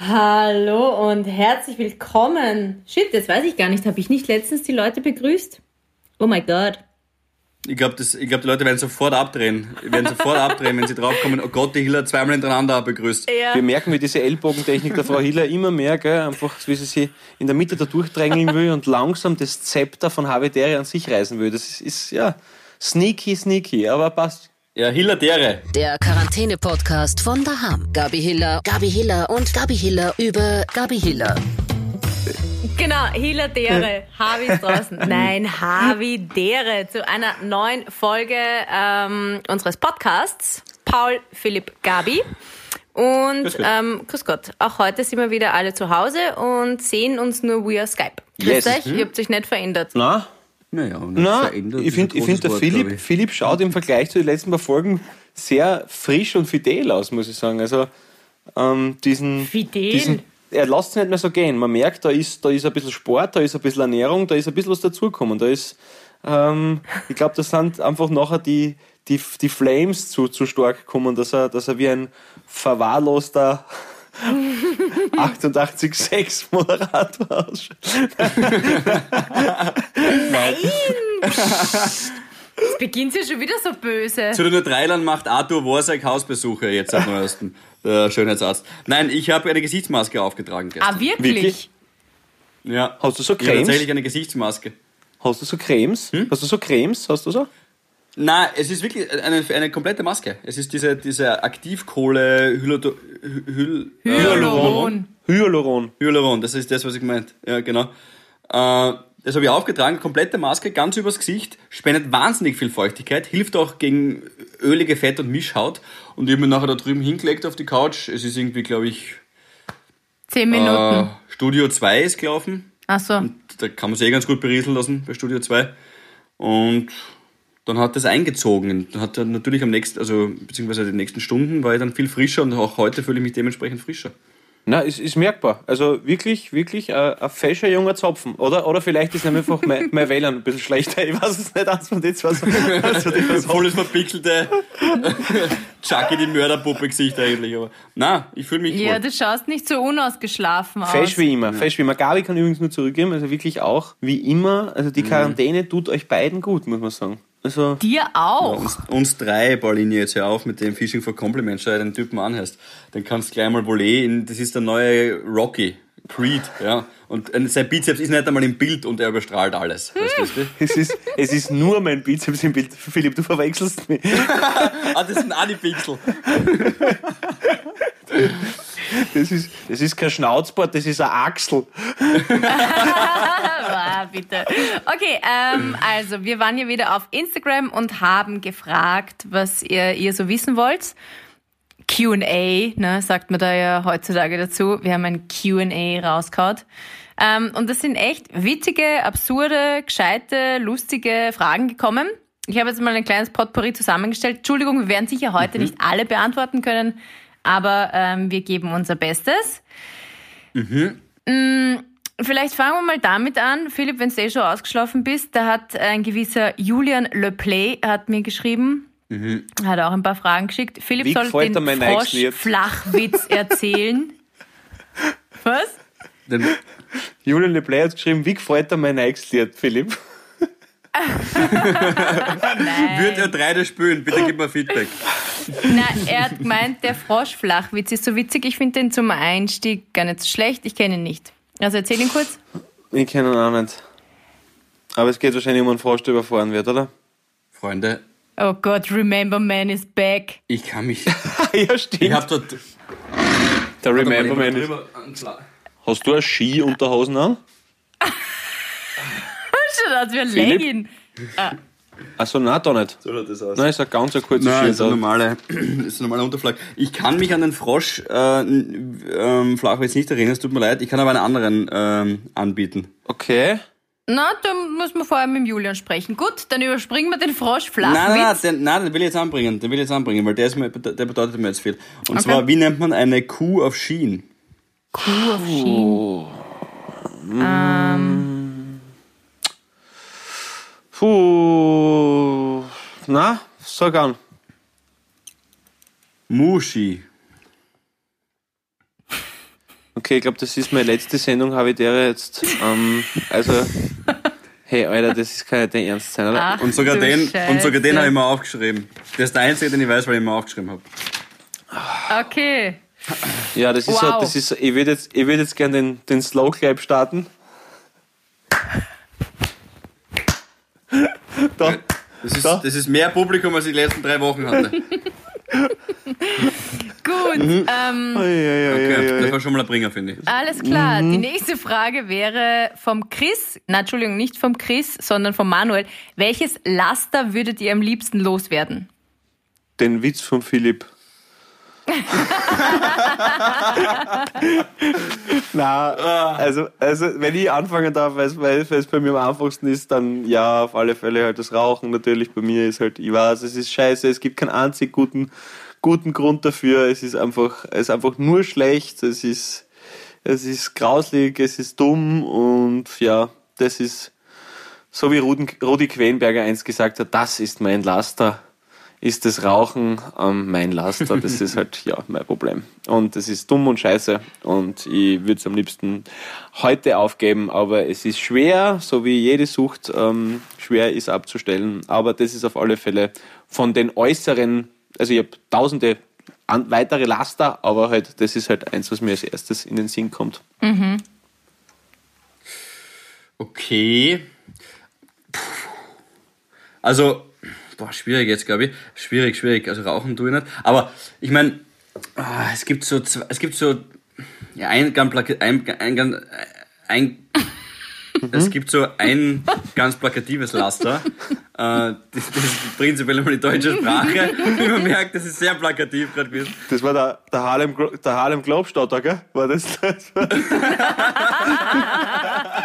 Hallo und herzlich willkommen. Shit, das weiß ich gar nicht. Habe ich nicht letztens die Leute begrüßt? Oh mein Gott. Ich glaube, glaub, die Leute werden sofort abdrehen. Die werden sofort abdrehen, wenn sie draufkommen, oh Gott, die Hiller zweimal hintereinander begrüßt. Ja. Wir merken, wie diese Ellbogentechnik der Frau Hiller immer mehr, gell? einfach wie sie sich in der Mitte da durchdrängeln will und langsam das Zepter von Havidere an sich reißen will. Das ist, ist ja sneaky, sneaky, aber passt. Ja, Hiller Dere. Der Quarantäne-Podcast von Daham. Gabi Hiller, Gabi Hiller und Gabi Hiller über Gabi Hiller. Genau, Hiller Dere. Harvey ist draußen. Nein, Harvey Dere zu einer neuen Folge ähm, unseres Podcasts. Paul, Philipp, Gabi. Und grüß Gott. Ähm, grüß Gott. Auch heute sind wir wieder alle zu Hause und sehen uns nur via Skype. Grüß yes. euch, ihr habt euch nicht verändert. Na, naja, Na, ich finde, find, der Wort, Philipp, Philipp schaut im Vergleich zu den letzten paar Folgen sehr frisch und fidel aus, muss ich sagen. Also ähm, diesen, fidel? diesen, er lässt es nicht mehr so gehen. Man merkt, da ist, da ist ein bisschen Sport, da ist ein bisschen Ernährung, da ist ein bisschen was dazugekommen. Da ist, ähm, ich glaube, das sind einfach nachher die, die, die Flames zu, zu stark gekommen, dass er, dass er wie ein verwahrloster 88,6 Moderator ausschaut. Nein! Es beginnt ja schon wieder so böse. Zu den Dreilern macht Arthur Worsack Hausbesuche jetzt am neuesten. Der Schönheitsarzt. Nein, ich habe eine Gesichtsmaske aufgetragen gestern. Ah, wirklich? wirklich? Ja. Hast du so Cremes? Ja, tatsächlich eine Gesichtsmaske. Hast du so Cremes? Hm? Hast du so Cremes? Hast du so? Nein, es ist wirklich eine, eine komplette Maske. Es ist diese, diese Aktivkohle Hyaluron. Hyaluron. Hyaluron. Hyaluron, das ist das, was ich meint. Ja, genau. Äh, das habe ich aufgetragen, komplette Maske, ganz übers Gesicht, spendet wahnsinnig viel Feuchtigkeit, hilft auch gegen ölige Fett- und Mischhaut. Und ich habe mir nachher da drüben hingelegt auf die Couch. Es ist irgendwie, glaube ich. Zehn Minuten. Äh, Studio 2 ist gelaufen. Ach so. Und da kann man sich eh ganz gut berieseln lassen bei Studio 2. Und dann hat das eingezogen. Dann hat er natürlich am nächsten, also beziehungsweise die nächsten Stunden war ich dann viel frischer und auch heute fühle ich mich dementsprechend frischer. Na, es ist merkbar. Also wirklich, wirklich ein, ein fescher junger Zapfen. Oder, oder vielleicht ist einfach mein, mein WLAN ein bisschen schlechter. Ich weiß es nicht, eins von den zwei. Also, Volles verpixelte Chucky, die Mörderpuppe-Gesicht eigentlich. Aber na, ich fühle mich Ja, wohl. du schaust nicht so unausgeschlafen aus. Fesch wie immer, ja. fesch wie immer. Gabi kann übrigens nur zurückgeben, also wirklich auch wie immer. Also die mhm. Quarantäne mhm. tut euch beiden gut, muss man sagen. Also, Dir auch. Ja, uns, uns, drei, Pauline, jetzt hör auf mit dem Fishing for Compliments, schau den Typen anhörst. Dann kannst du gleich mal Volley in, das ist der neue Rocky. Creed, ja. Und sein Bizeps ist nicht einmal im Bild und er überstrahlt alles. Weißt du? es, ist, es ist nur mein Bizeps im Bild. Philipp, du verwechselst mich. ah, das ist ein Anipixel. Das ist, das ist kein Schnauzbart, das ist eine Achsel. bitte. Okay, ähm, also wir waren ja wieder auf Instagram und haben gefragt, was ihr, ihr so wissen wollt. QA, ne, sagt man da ja heutzutage dazu. Wir haben ein QA rausgehauen. Ähm, und das sind echt witzige, absurde, gescheite, lustige Fragen gekommen. Ich habe jetzt mal ein kleines Potpourri zusammengestellt. Entschuldigung, wir werden sicher heute mhm. nicht alle beantworten können, aber ähm, wir geben unser Bestes. Mhm. Vielleicht fangen wir mal damit an. Philipp, wenn du eh schon ausgeschlafen bist, da hat ein gewisser Julian Le Play hat mir geschrieben, Mhm. Hat auch ein paar Fragen geschickt. Philipp Wie soll den Frosch-Flachwitz erzählen. Was? Den Julian LePlay hat geschrieben, wie gefällt dir mein neues Lied, Philipp? Würde er drei spielen? Bitte gib mir Feedback. Nein, er hat gemeint, der Froschflachwitz ist so witzig. Ich finde den zum Einstieg gar nicht so schlecht. Ich kenne ihn nicht. Also erzähl ihn kurz. Ich kenne ihn auch nicht. Aber es geht wahrscheinlich um einen Frosch, der überfahren wird, oder? Freunde, Oh Gott, Remember Man is back. Ich kann mich. ja, stimmt. Ich hab dort. Der Remember Man ist. Hast du ein Ski unter Hosen an? Schon aus wie ein Legging. Ah. Achso, nein, da nicht. So schaut das aus. Nein, ist ein ganz kurzes Nein. Ist ein normale, ist ein normaler Unterflag. Ich kann mich an den Frosch äh, ähm, Flachwitz nicht erinnern, es tut mir leid. Ich kann aber einen anderen ähm, anbieten. Okay. Na, da muss man vorher mit dem Julian sprechen. Gut, dann überspringen wir den Frosch flach. Nein, nein, nein, den, nein, den will ich jetzt anbringen. Den will ich jetzt anbringen, weil der, ist mir, der bedeutet mir jetzt viel. Und okay. zwar, wie nennt man eine Kuh auf Skien? Kuh auf Skien? Oh. Ähm. Puh. Na, sag an. Muschi. Okay, ich glaube, das ist meine letzte Sendung, habe ich der jetzt. Ähm, also, hey, Alter, das ist kann nicht der Ernst sein, oder? Ach, Und sogar du den, und sogar den habe ich mir aufgeschrieben. Der ist der einzige, den ich weiß, weil ich mir aufgeschrieben habe. Okay. Ja, das ist so, Wow. das ist so, ich würde jetzt, ich würde jetzt gerne den, den Slow Clap starten. Da, Das ist, Da. das ist mehr Publikum, als ich die letzten drei Wochen hatte. Gut. Mhm. Ähm, Ui, ui, ui, Okay, das war schon mal ein Bringer, finde ich. alles klar. Mhm. Die nächste Frage wäre vom Chris. Na, Entschuldigung, nicht vom Chris, sondern vom Manuel. Welches Laster würdet ihr am liebsten loswerden? Den Witz von Philipp. Na, also, also wenn ich anfangen darf, weil es- bei mir am einfachsten ist, dann ja, auf alle Fälle halt das Rauchen. Natürlich bei mir ist halt, ich weiß, es ist scheiße, es gibt keinen einzig guten, guten Grund dafür. Es ist einfach, es ist einfach nur schlecht, es ist, es ist grauslig, es ist dumm und ja, das ist, so wie Rudi, Quenberger einst gesagt hat, das ist mein Laster ist das Rauchen ähm, mein Laster. Das ist halt ja mein Problem. Und das ist dumm und scheiße. Und ich würde es am liebsten heute aufgeben, aber es ist schwer, so wie jede Sucht ähm, schwer ist abzustellen. Aber das ist auf alle Fälle von den äußeren, also ich habe tausende an, weitere Laster, aber halt, das ist halt eins, was mir als erstes in den Sinn kommt. Okay. Puh. Also, boah, schwierig jetzt, glaube ich. Schwierig, schwierig. Also rauchen tue ich nicht. Aber ich meine, ah, es gibt so, zwei- es gibt so, ja, ein ganz, ein, ein, ein, es gibt so ein ganz plakatives Laster. Äh, das, das ist prinzipiell immer die deutsche Sprache. Wie man merkt, das ist sehr plakativ gerade gewesen. Das war der, der Harlem, der Harlem Globestotter, gell? War das? das war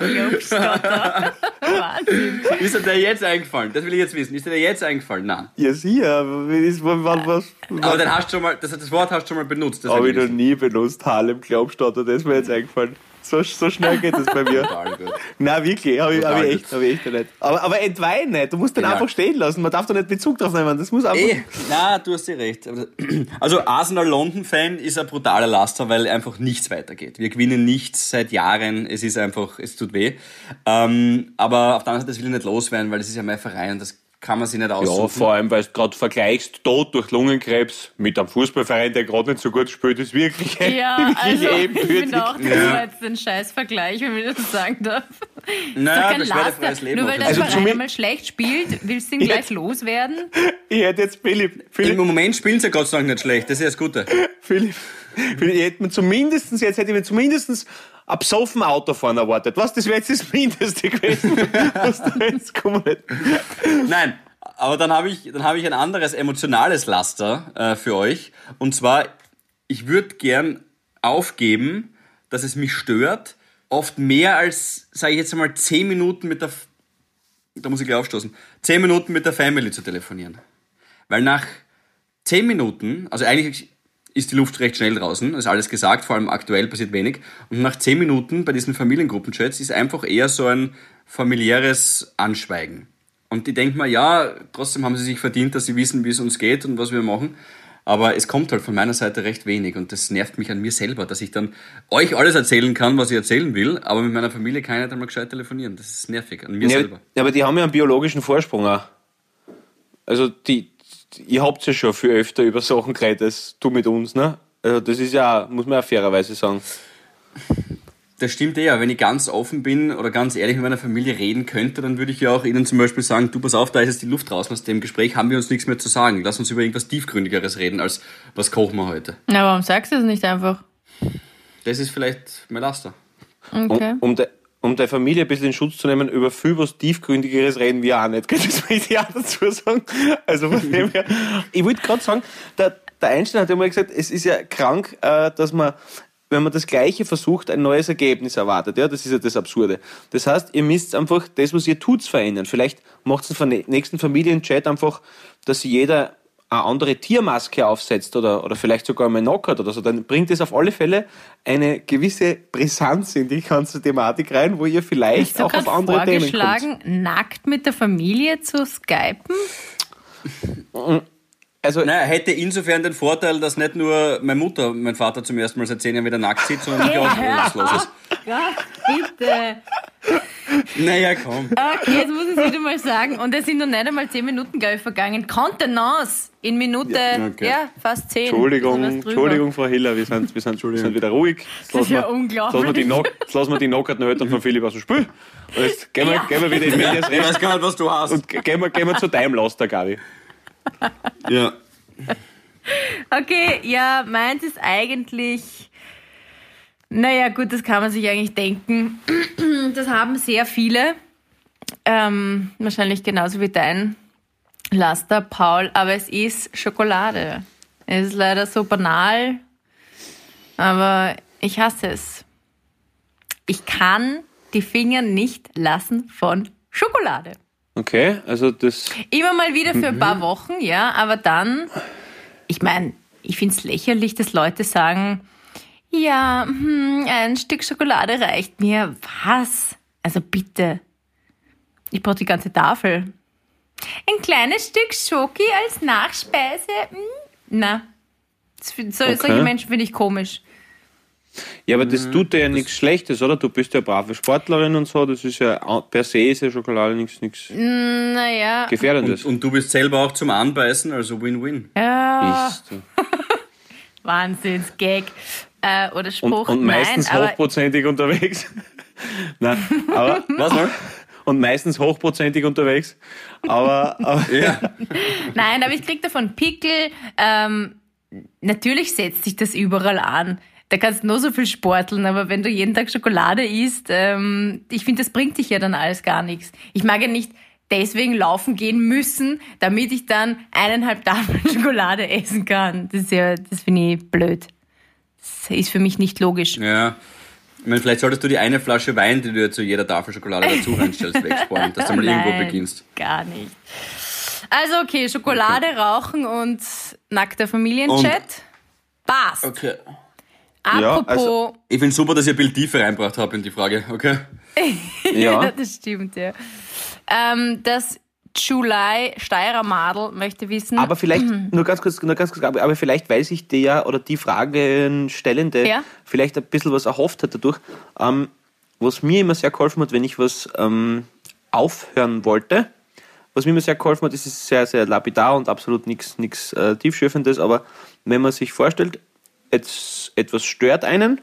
Den Globstotter. Wahnsinn. Ist dir der jetzt eingefallen? Das will ich jetzt wissen. Ist dir der jetzt eingefallen? Nein. ja, sicher. ist- wann- was, Aber dann hast du schon mal, das, das Wort hast du schon mal benutzt. Das Habe ich noch nie benutzt, Harlem Glaubstotter, das ist mir jetzt eingefallen. So, so schnell geht das bei mir. Nein, wirklich, habe ich, hab ich echt, hab ich echt nicht. Aber, aber entweihen nicht, du musst den Genial. einfach stehen lassen, man darf da nicht Bezug drauf nehmen, das muss einfach... Eh, na, du hast dir recht. Also Arsenal London Fan ist ein brutaler Laster, weil einfach nichts weitergeht. Wir gewinnen nichts seit Jahren. Es ist einfach, es tut weh. Ähm, aber auf der anderen Seite, das will ich nicht loswerden, weil das ist ja mein Verein und das kann man sich nicht Ja, aussuchen. vor allem, weil du gerade vergleichst, Tod durch Lungenkrebs mit einem Fußballverein, der gerade nicht so gut spielt, ist wirklich, Ja, also ich finde auch, das war jetzt ein Scheißvergleich, wenn man das sagen darf. naja, Kein beschwerdefreies Laster. Leben. Nur weil jeden Also. Verein einmal schlecht spielt, willst du ihn gleich loswerden? Ich hätte jetzt Philipp, Im Philipp, Moment spielen sie ja Gott sei Dank nicht schlecht. Das ist ja das Gute. Philipp, Philipp, ich hätte mir zumindestens, jetzt hätte ich mir zumindestens ein besoffen Autofahren erwartet. Was, das wäre jetzt das Mindeste gewesen. Was da jetzt kommen. Nein, aber dann habe ich, dann habe ich ein anderes emotionales Laster äh, für euch. Und zwar, ich würde gern aufgeben, dass es mich stört, oft mehr als, sage ich jetzt einmal, zehn Minuten mit der, da muss ich gleich aufstoßen, zehn Minuten mit der Family zu telefonieren. Weil nach zehn Minuten, also eigentlich ist die Luft recht schnell draußen, ist alles gesagt, vor allem aktuell passiert wenig. Und nach zehn Minuten bei diesen Familiengruppenchats ist einfach eher so ein familiäres Anschweigen. Und ich denke mal, ja, trotzdem haben sie sich verdient, dass sie wissen, wie es uns geht und was wir machen. Aber es kommt halt von meiner Seite recht wenig und das nervt mich an mir selber, dass ich dann euch alles erzählen kann, was ich erzählen will, aber mit meiner Familie kann ich nicht einmal gescheit telefonieren. Das ist nervig an mir Ja, selber. ja, aber die haben ja einen biologischen Vorsprung auch. Also die, ihr habt ja schon viel öfter über Sachen geredet als du mit uns, ne? Also das ist ja, muss man ja fairerweise sagen. Das stimmt eh, ja. Wenn ich ganz offen bin oder ganz ehrlich mit meiner Familie reden könnte, dann würde ich ja auch ihnen zum Beispiel sagen, du pass auf, da ist jetzt die Luft draußen aus dem Gespräch, haben wir uns nichts mehr zu sagen. Lass uns über irgendwas Tiefgründigeres reden, als was kochen wir heute. Na, warum sagst du das nicht einfach? Das ist vielleicht mein Laster. Okay. Um, um, de, um der Familie ein bisschen in Schutz zu nehmen, über viel was Tiefgründigeres reden wir auch nicht. Das möchte ich auch dazu sagen. Also von dem her, ich wollte gerade sagen, der, der Einstein hat mal gesagt, es ist ja krank, äh, dass man wenn man das Gleiche versucht, ein neues Ergebnis erwartet. Ja, das ist ja das Absurde. Das heißt, ihr müsst einfach das, was ihr tut, verändern. Vielleicht macht es im nächsten Familienchat einfach, dass jeder eine andere Tiermaske aufsetzt oder, oder vielleicht sogar mal knockert oder so, dann bringt es auf alle Fälle eine gewisse Brisanz in die ganze Thematik rein, wo ihr vielleicht auch auf andere Themen kommt. vorgeschlagen, nackt mit der Familie zu skypen? Also, Naja, hätte insofern den Vorteil, dass nicht nur meine Mutter, mein Vater zum ersten Mal seit zehn Jahren wieder nackt sieht, sondern ich auch los ist. Gott, bitte. Naja, komm. Okay, jetzt muss ich es wieder mal sagen. Und es sind noch nicht einmal zehn Minuten, glaube ich, vergangen. Kontenance in Minute, ja, okay. fast zehn. Entschuldigung. Entschuldigung, Frau Hiller, wir sind, wir sind, wir sind wieder ruhig. Jetzt Das ist ja wir- unglaublich. Jetzt lassen wir die, Knock, jetzt lassen wir die knockerten Eltern von Philipp aus dem Spiel. Und jetzt gehen wir, Ja. gehen wir wieder in Medias Ich Res weiß gar nicht, was du hast. und ge- gehen wir, gehen wir zu deinem Laster, Gabi. Ja. Okay, ja, meins ist eigentlich. Naja, gut, das kann man sich eigentlich denken. Das haben sehr viele. Ähm, wahrscheinlich genauso wie dein Laster, Paul. Aber es ist Schokolade. Es ist leider so banal. Aber ich hasse es. Ich kann die Finger nicht lassen von Schokolade. Okay, also das. Immer mal wieder für ein paar Wochen, ja, aber dann, ich meine, ich finde es lächerlich, dass Leute sagen, ja, hm, ein Stück Schokolade reicht mir. Was? Also bitte. Ich brauche die ganze Tafel. Ein kleines Stück Schoki als Nachspeise? Hm, na. So, Okay. Solche Menschen finde ich komisch. Ja, aber das tut dir ja nichts Schlechtes, oder? Du bist ja eine brave Sportlerin und so. Das ist ja per se ist ja Schokolade nichts, nichts Naja. Gefährdendes. Und, und du bist selber auch zum Anbeißen, also Win-Win. Ja, Bist du. Wahnsinnsgag. Äh, oder und, Spruch. und meistens Nein, hochprozentig unterwegs. Nein, aber Was noch? und meistens hochprozentig unterwegs. Aber, aber Ja. Nein, aber ich krieg davon Pickel. Ähm, natürlich setzt sich das überall an. Da kannst du nur so viel sporteln, aber wenn du jeden Tag Schokolade isst, ähm, ich finde, das bringt dich ja dann alles gar nichts. Ich mag ja nicht deswegen laufen gehen müssen, damit ich dann eineinhalb Tafeln Schokolade essen kann. Das ist ja, das finde ich blöd. Das ist für mich nicht logisch. ja. Ich meine, vielleicht solltest du die eine Flasche Wein, die du zu jeder Tafel Schokolade dazu reinstellst, wegsparen, dass du mal irgendwo Nein, beginnst. Gar nicht. Also okay, Schokolade, Rauchen und nackter Familienchat. Passt. Okay. Ja, Apropos, also- Ich finde super, dass ihr ein bisschen Tiefe reinbracht habt in die Frage, okay? ja. das stimmt, ja. Ähm, das July Steirer Madel möchte wissen. Aber vielleicht, Mhm. nur ganz kurz, nur ganz kurz, aber vielleicht, weil sich der oder die Fragenstellende Ja. vielleicht ein bisschen was erhofft hat dadurch, ähm, was mir immer sehr geholfen hat, wenn ich was ähm, aufhören wollte, was mir immer sehr geholfen hat, das ist sehr, sehr lapidar und absolut nichts nichts äh, Tiefschürfendes, aber wenn man sich vorstellt, etwas stört einen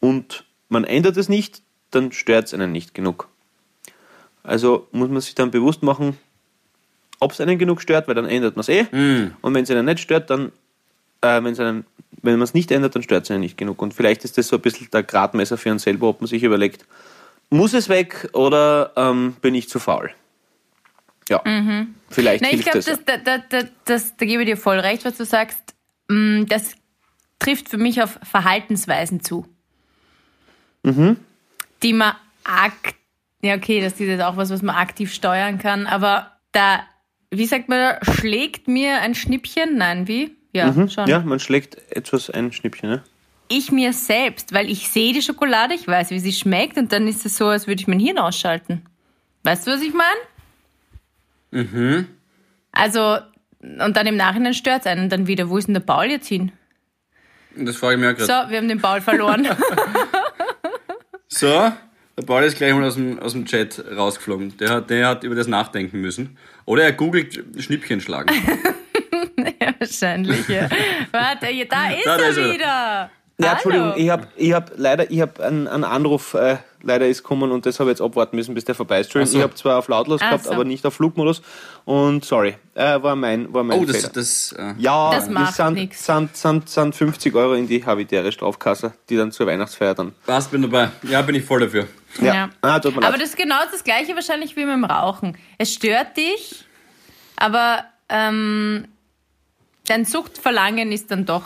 und man ändert es nicht, dann stört es einen nicht genug. Also muss man sich dann bewusst machen, ob es einen genug stört, weil dann ändert man es eh. Und wenn es einen nicht stört, dann, äh, wenn's einen, wenn man es nicht ändert, dann stört es einen nicht genug. Und vielleicht ist das so ein bisschen der Gradmesser für einen selber, ob man sich überlegt, muss es weg oder ähm, bin ich zu faul? Ja, vielleicht Na, ich hilft glaube, das. das, da, da, da, das, da gebe ich dir voll recht, was du sagst. Mm, Das trifft für mich auf Verhaltensweisen zu. Mhm. Die man akt, ja okay, das ist jetzt auch was, was man aktiv steuern kann, aber da, wie sagt man, da, schlägt mir ein Schnippchen? Nein, wie? Ja, schon. Mhm. Ja, man schlägt etwas ein Schnippchen. Ne? Ich mir selbst, weil ich sehe die Schokolade, ich weiß, wie sie schmeckt und dann ist es so, als würde ich mein Hirn ausschalten. Weißt du, was ich meine? Mhm. Also, und dann im Nachhinein stört es einen dann wieder. Wo ist denn der Paul jetzt hin? Das frage ich mich auch So, gerade. wir haben den Paul verloren. So, der Paul ist gleich mal aus dem, aus dem Chat rausgeflogen. Der hat, der hat über das nachdenken müssen. Oder er googelt Schnippchen schlagen. ja, wahrscheinlich, ja. Warte, da ist Da, da er ist er. wieder. Ja, Entschuldigung, Hallo. ich habe ich hab leider ich hab einen, einen Anruf, äh, leider ist gekommen und das habe ich jetzt abwarten müssen, bis der vorbei ist. Entschuldigung, so. ich habe zwar auf lautlos Ach gehabt, so. aber nicht auf Flugmodus und sorry, äh, war mein, war mein Oh, Fehler. das, das, äh, ja, Das macht sind, sind, sind, sind 50 Euro in die habitäre Strafkasse, die dann zur Weihnachtsfeier dann. was bin dabei? Ja, bin ich voll dafür. Ja, Ja. Ah, tut mir Aber leid. das ist genau das Gleiche wahrscheinlich wie mit dem Rauchen. Es stört dich, aber ähm, dein Suchtverlangen ist dann doch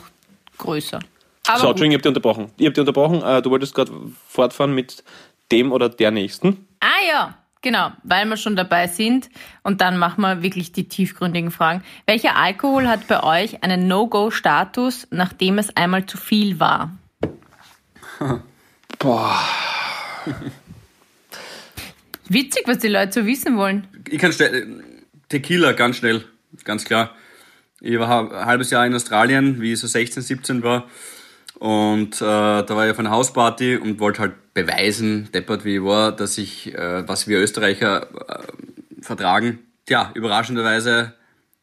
größer. Aber So. Entschuldigung, ich habe dich unterbrochen. Ich habe dich unterbrochen, äh, du wolltest gerade fortfahren mit dem oder der Nächsten. Ah ja, genau, weil wir schon dabei sind. Und dann machen wir wirklich die tiefgründigen Fragen. Welcher Alkohol hat bei euch einen No-Go-Status, nachdem es einmal zu viel war? Boah. Witzig, was die Leute so wissen wollen. Ich kann schnell, Tequila ganz schnell, ganz klar. Ich war ein halbes Jahr in Australien, wie ich so 16, 17 war. Und äh, da war ich auf einer Hausparty und wollte halt beweisen, deppert wie ich war, dass ich, äh, was wir Österreicher äh, vertragen. Tja, überraschenderweise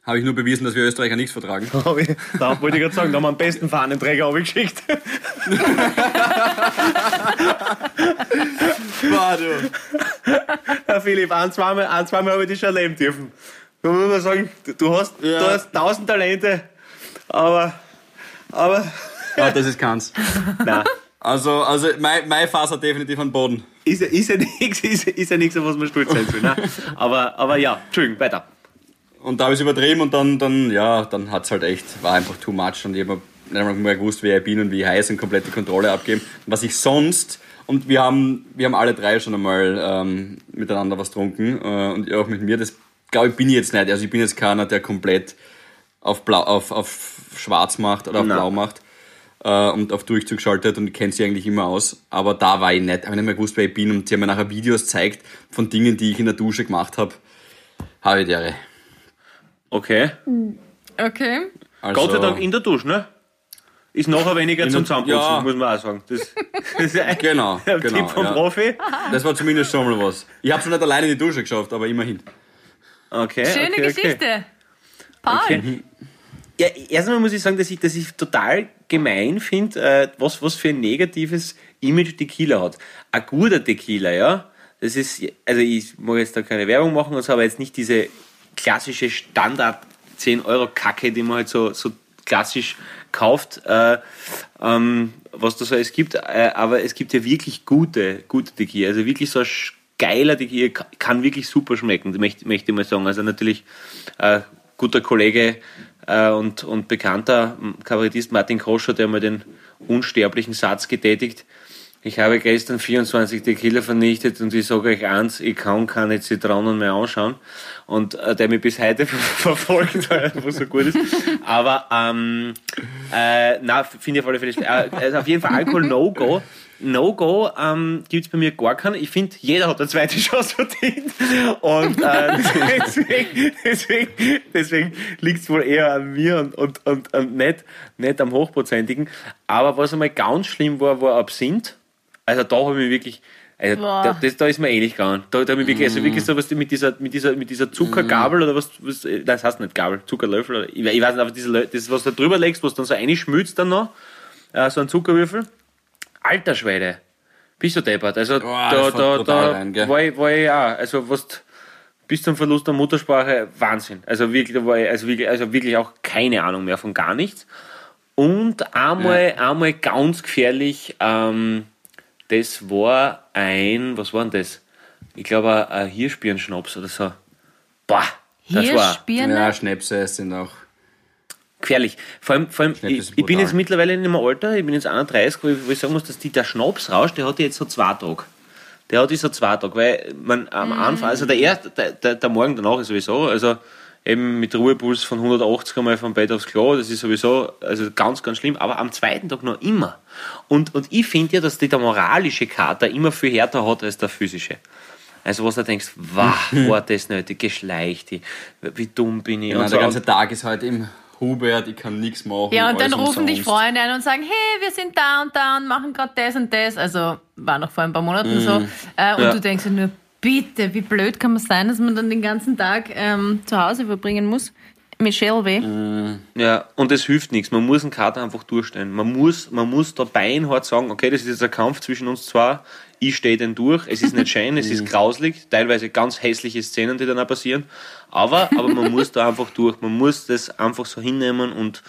habe ich nur bewiesen, dass wir Österreicher nichts vertragen. da wollte ich gerade sagen, da haben wir am besten Fahnenträger abgeschickt. Boah, du. Herr Philipp, ein, zweimal, ein, zweimal habe ich dich schon erleben dürfen. Da muss man sagen, du hast, Ja. du hast tausend Talente, aber, aber, Ja, das ist keins. nein. Also, also mein, mein Fass hat definitiv einen Boden. Ist, ja- ist ja nichts, ist, ist ja nichts, auf was man stolz sein soll. Ne? Aber, aber ja, Entschuldigung, weiter. Und da habe ich es übertrieben und dann, dann ja, dann hat es halt echt, war einfach too much und ich habe nicht einmal mehr gewusst, wer ich bin und wie ich heiße und komplette Kontrolle abgeben. Was ich sonst, und wir haben, wir haben alle drei schon einmal ähm, miteinander was getrunken äh, und auch mit mir, das glaube ich bin ich jetzt nicht. Also ich bin jetzt keiner, der komplett auf, Blau, auf, auf schwarz macht oder auf Nein. blau macht äh, und auf Durchzug schaltet und kennt sie eigentlich immer aus. Aber da war ich nicht, habe nicht mehr gewusst, wer ich bin und sie haben mir nachher Videos gezeigt von Dingen, die ich in der Dusche gemacht habe. Habe ich dere. Okay. Okay. Also, Gott sei Dank in der Dusche, ne? Ist nachher weniger zum Zusammenputzen, ja. muss man auch sagen. Das, das ist ein, Genau, ein genau, Tipp vom ja. Profi. Das war zumindest schon mal was. Ich habe schon nicht alleine in die Dusche geschafft, aber immerhin. Okay, Schöne okay, okay. Geschichte. Paul. Okay. Ja, erstmal muss ich sagen, dass ich, dass ich total gemein finde, äh, was, was für ein negatives Image Tequila hat. Ein guter Tequila, ja, das ist, also ich mag jetzt da keine Werbung machen, und so, aber jetzt nicht diese klassische Standard 10 Euro Kacke, die man halt so, so klassisch kauft, äh, ähm, was da so alles gibt, äh, aber es gibt ja wirklich gute, gute Tequila, also wirklich so ein geiler Tequila, ka- kann wirklich super schmecken, möchte, möchte ich mal sagen. Also natürlich äh, guter Kollege äh, und, und bekannter Kabarettist Martin Koscher, der mal den unsterblichen Satz getätigt. Ich habe gestern 24 Tequila vernichtet und ich sage euch eins, ich kann keine Zitronen mehr anschauen. Und äh, der mich bis heute verfolgt, weil er einfach so gut ist. Aber ähm, äh, na, finde ich auf alle Fälle. Äh, also auf jeden Fall Alkohol No-Go. No-Go ähm, gibt es bei mir gar keinen. Ich finde, jeder hat eine zweite Chance verdient. Und äh, deswegen, deswegen, deswegen liegt es wohl eher an mir und, und, und, und nicht, nicht am Hochprozentigen. Aber was einmal ganz schlimm war, war Absinth. Also da habe ich mich wirklich, also da, das, da ist mir ähnlich gegangen. Da, da habe ich wirklich, also wirklich so was mit dieser, mit dieser, mit dieser Zuckergabel oder was, was nein, das heißt nicht Gabel, Zuckerlöffel oder, ich, ich weiß nicht, aber diese, das, was du da drüber legst, was dann so einschmilzt dann noch, äh, so ein Zuckerwürfel. Alter Schwede. Bist du deppert. Also Boah, da, da, da rein, war, ich, war ich auch, also was, bis zum Verlust der Muttersprache, Wahnsinn. Also wirklich, da war ich, also wirklich, also wirklich auch keine Ahnung mehr von gar nichts. Und einmal, einmal ganz gefährlich, ähm, das war ein, was war denn das? Ich glaube, ein Hirschbirnschnaps oder so. Boah, das war. Ja, Schnäpse sind auch. gefährlich. Vor allem, vor allem ich, ich bin jetzt mittlerweile in einem Alter, ich bin jetzt 31, wo ich, wo ich sagen muss, dass die, der Schnapsrausch, der hat jetzt so zwei Tage. Der hat jetzt so zwei Tage, weil man am Anfang, also der erste, der, der, der Morgen danach ist sowieso, also eben mit Ruhepuls von 180 einmal vom Bett aufs Klo, das ist sowieso also ganz, ganz schlimm, aber am zweiten Tag noch immer. Und, und ich finde ja, dass die, der moralische Kater immer viel härter hat als der physische. Also was du denkst, wah, war das nötig, geschleicht, ich, wie dumm bin ich. Genau, und der so. ganze Tag ist halt im Hubert, ich kann nichts machen. Ja, und dann rufen dich. Freunde an und sagen, hey, wir sind da und da und machen gerade das und das. Also war noch vor ein paar Monaten so. Äh, und Ja. du denkst dir nur, bitte, wie blöd kann man sein, dass man dann den ganzen Tag ähm, zu Hause verbringen muss. Michelle weh. Ja, und es hilft nichts. Man muss einen Kater einfach durchstellen. Man muss, man muss da beinhart sagen, okay, das ist jetzt ein Kampf zwischen uns zwei. Ich stehe den durch. Es ist nicht schön, es ist grauslig. Teilweise ganz hässliche Szenen, die dann auch passieren. Aber, aber man muss da einfach durch. Man muss das einfach so hinnehmen und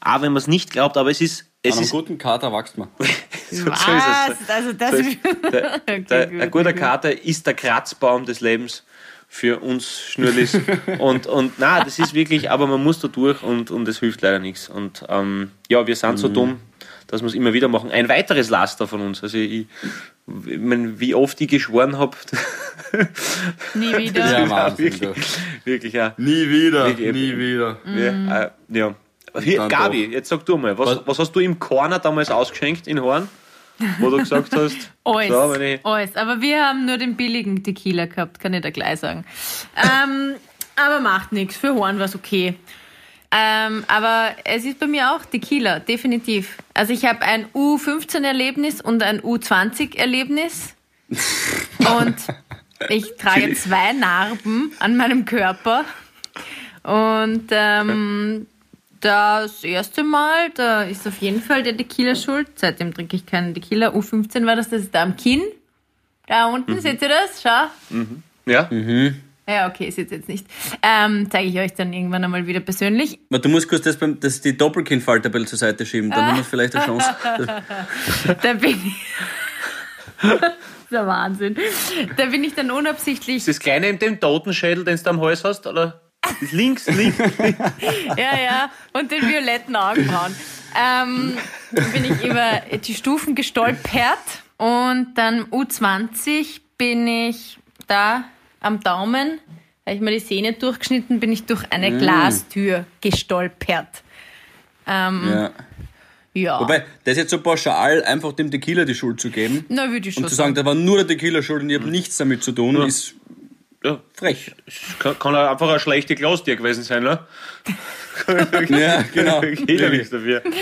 auch wenn man es nicht glaubt, aber es ist, es An einem ist, guten Kater wächst man. so, so ist es. Also das So ist, der, Okay, der, gut, ein guter gut. Kater ist der Kratzbaum des Lebens für uns Schnurlis. und, und na, das ist wirklich, aber man muss da durch und, und es hilft leider nichts. Und ähm, ja, wir sind Mhm. so dumm, dass wir es immer wieder machen. Ein weiteres Laster von uns. Also ich, ich mein, wie oft ich geschworen habe, Nie wieder. Ja, Wahnsinn. wirklich, wirklich ja. Nie wieder, Wirklich. nie wieder. Ja, äh, ja. Hier, Gabi, jetzt sag du mal, was, Was- was hast du im Corner damals ausgeschenkt in Horn? Wo du gesagt hast, Alles, so, alles. Aber wir haben nur den billigen Tequila gehabt, kann ich da gleich sagen. ähm, aber macht nichts. Für Horn war es okay. Ähm, aber es ist bei mir auch Tequila, definitiv. Also ich habe ein U15-Erlebnis und ein U20-Erlebnis. und ich trage zwei Narben an meinem Körper. Und ähm, das erste Mal, da ist auf jeden Fall der Tequila schuld. Seitdem trinke ich keinen Tequila. U15 war das, das ist da am Kinn. Da unten, Mhm. seht ihr das? Schau. Ja? Ja, okay, seht ihr jetzt nicht. Ähm, Zeige ich euch dann irgendwann einmal wieder persönlich. Aber Du musst kurz das, beim, das die Doppelkind-Falterbell zur Seite schieben, dann haben wir vielleicht eine Chance. Da bin ich. das ist der Wahnsinn. Da bin ich dann unabsichtlich. Ist das Kleine in dem Totenschädel, den du am Hals hast? Oder? Ist links, links. Ja, ja. Und den violetten Augenbrauen. Ähm, bin ich über die Stufen gestolpert und dann U20 bin ich da am Daumen, habe ich mir die Sehne durchgeschnitten, bin ich durch eine Glastür gestolpert. Ähm, Ja. ja. Wobei, das jetzt so pauschal einfach dem Tequila die Schuld zu geben Na, würde ich schon und zu sagen, da war nur der Tequila schuld und ich habe nichts damit zu tun, ist Ja. frech. Kann, kann auch einfach eine schlechte Glastür gewesen sein, ne? Ja, genau. Jeder nichts dafür. Und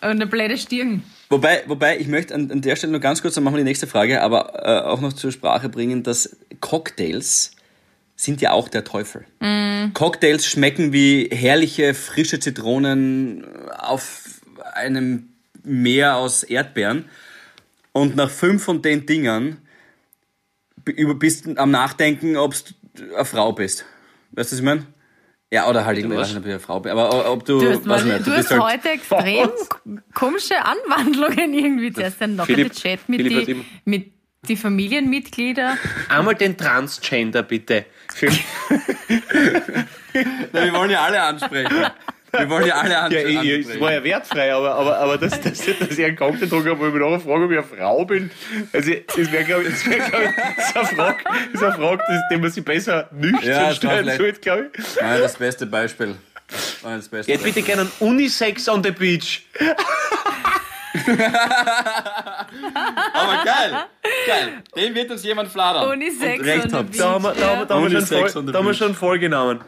eine blöde Stirn. Wobei, wobei, ich möchte an, an der Stelle noch ganz kurz, dann machen wir die nächste Frage, aber äh, auch noch zur Sprache bringen, dass Cocktails sind ja auch der Teufel. Cocktails schmecken wie herrliche, frische Zitronen auf einem Meer aus Erdbeeren. Und nach fünf von den Dingern bist du am Nachdenken, ob du eine Frau bist. Weißt du, was ich meine? Ja, oder halt irgendwie, was? weiß nicht, ob ich eine Frau bin, aber ob du, Du hast, mal, nicht, du bist hast halt, heute extrem komische Anwandlungen irgendwie. Zuerst dann noch Philipp- der Chat mit Philipp die, mit die Familienmitglieder. Einmal den Transgender, bitte. Na, wir wollen ja alle ansprechen. Wir wollen ja alle an ja, es war ja wertfrei, aber, aber, aber dass, dass, dass ich einen Content drucken habe, wo ich mich nachher frage, ob ich eine Frau bin, also das wäre, glaube ich, das wär, glaub ich, das ist eine Frage, das ist eine Frage die, die man sich besser nüchtern Ja, das stellen sollte, glaube ich. Nein, das beste Beispiel. Nein, das beste Jetzt bitte gerne einen Unisex on the beach. Aber geil, geil. Den wird uns jemand fladern. Unisex on the beach. Da haben wir, da haben wir, da haben wir, schon, Unisex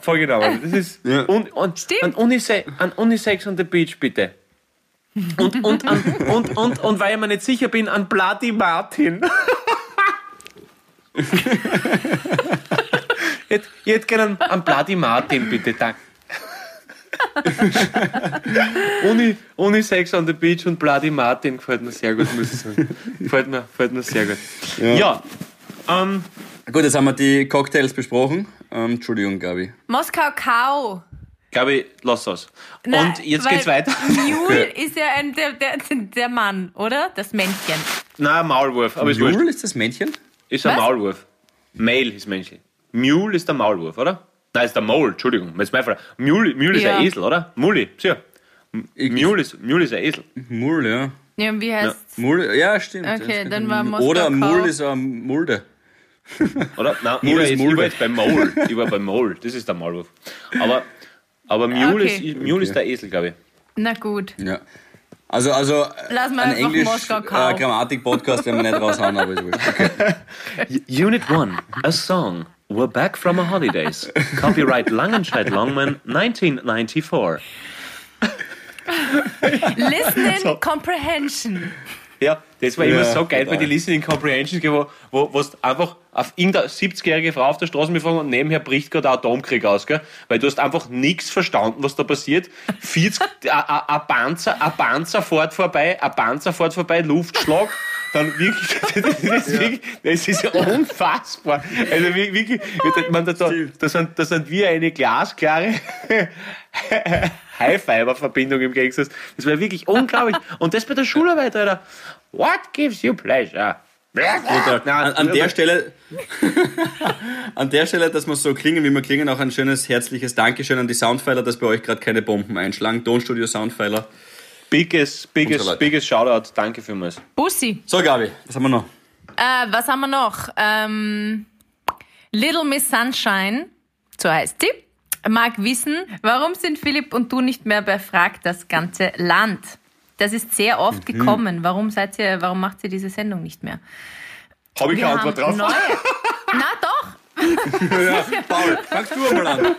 voll, vollgenommen. Vollgenommen. Das ist Ja. und, und, Stimmt. Ein, Unise ein Unisex on the beach, bitte. Und, und, an, und, und, und weil ich mir nicht sicher bin, an Bloody Martin. Jetzt, jetzt gerne an, an Bloody Martin, bitte, danke. Uni, Unisex on the Beach und Bloody Martin gefällt mir sehr gut, muss ich sagen. Gefällt mir, gefällt mir sehr gut. Ja, ähm, Gut, jetzt haben wir die Cocktails besprochen. Ähm, Entschuldigung, Gabi. Moskau Kau. ich, lass. Nein, und jetzt weil geht's weiter. Mule ist ja ein, der, der, der Mann, oder? Das Männchen. Nein, Maulwurf, aber ist. Mule ist das Männchen? Ist ein Was? Maulwurf. Male ist Männchen. Mule ist der Maulwurf, oder? Nein, ist der Maul, Entschuldigung. Das ist meine Frage. Mule, Mule ist Ja. ein Esel, oder? Muli, sicher. Ich- Mule ist, Mule ist ein Esel. Mule, ja. Ja, und wie heißt Mule, ja, stimmt. Okay, Ja, dann war Moskau Oder. Mule ist ein Mulde. Oder? Nein, Mule ich, ist war jetzt, ich war jetzt beim Maul. Ich war beim Maul. Das ist der Maulwurf. Aber, aber Mule, Okay. ist, Mule ist der Esel, glaube ich. Na gut. Ja. Also, also Lass mal ein Englisch äh, Grammatik-Podcast werden wir nicht raushauen, aber ist wurscht. Okay. Unit 1, a song. We're back from our holidays. Copyright Langenscheid Longman, 1994. Listening Comprehension. Ja, das war immer Ja, so geil bei total. den Listening Comprehensions, wo, wo, wo du einfach auf irgendeine 70-jährige Frau auf der Straße mitfahren und nebenher bricht gerade ein Atomkrieg aus, gell? Weil du hast einfach nichts verstanden, was da passiert. 40, a- a- ein Panzer, ein Panzer fährt vorbei, ein Panzer fährt vorbei, Luftschlag. Dann wirklich, das ist, wirklich, das ist ja unfassbar. Also wie- wirklich, man, da, da, da, sind, da sind wir eine glasklare High-Fiber-Verbindung im Gegensatz. Das war wirklich unglaublich. Und das bei der Schularbeit, Alter. What gives you pleasure? An, Nein, an der Stelle, an der Stelle, dass wir so klingen, wie wir klingen, auch ein schönes herzliches Dankeschön an die Soundfiler, dass bei euch gerade keine Bomben einschlagen. Tonstudio Soundfiler. Biggest, biggest, biggest Shoutout. Danke vielmals. Bussi. So, Gabi, was haben wir noch? Äh, was haben wir noch? Ähm, Little Miss Sunshine, so heißt sie, mag wissen, warum sind Philipp und du nicht mehr bei Frag das ganze Land? Das ist sehr oft Mhm. gekommen. Warum seid ihr, warum macht ihr diese Sendung nicht mehr? Habe ich keine Antwort drauf? neue. Na doch, Ja, Paul, fangst du einmal an.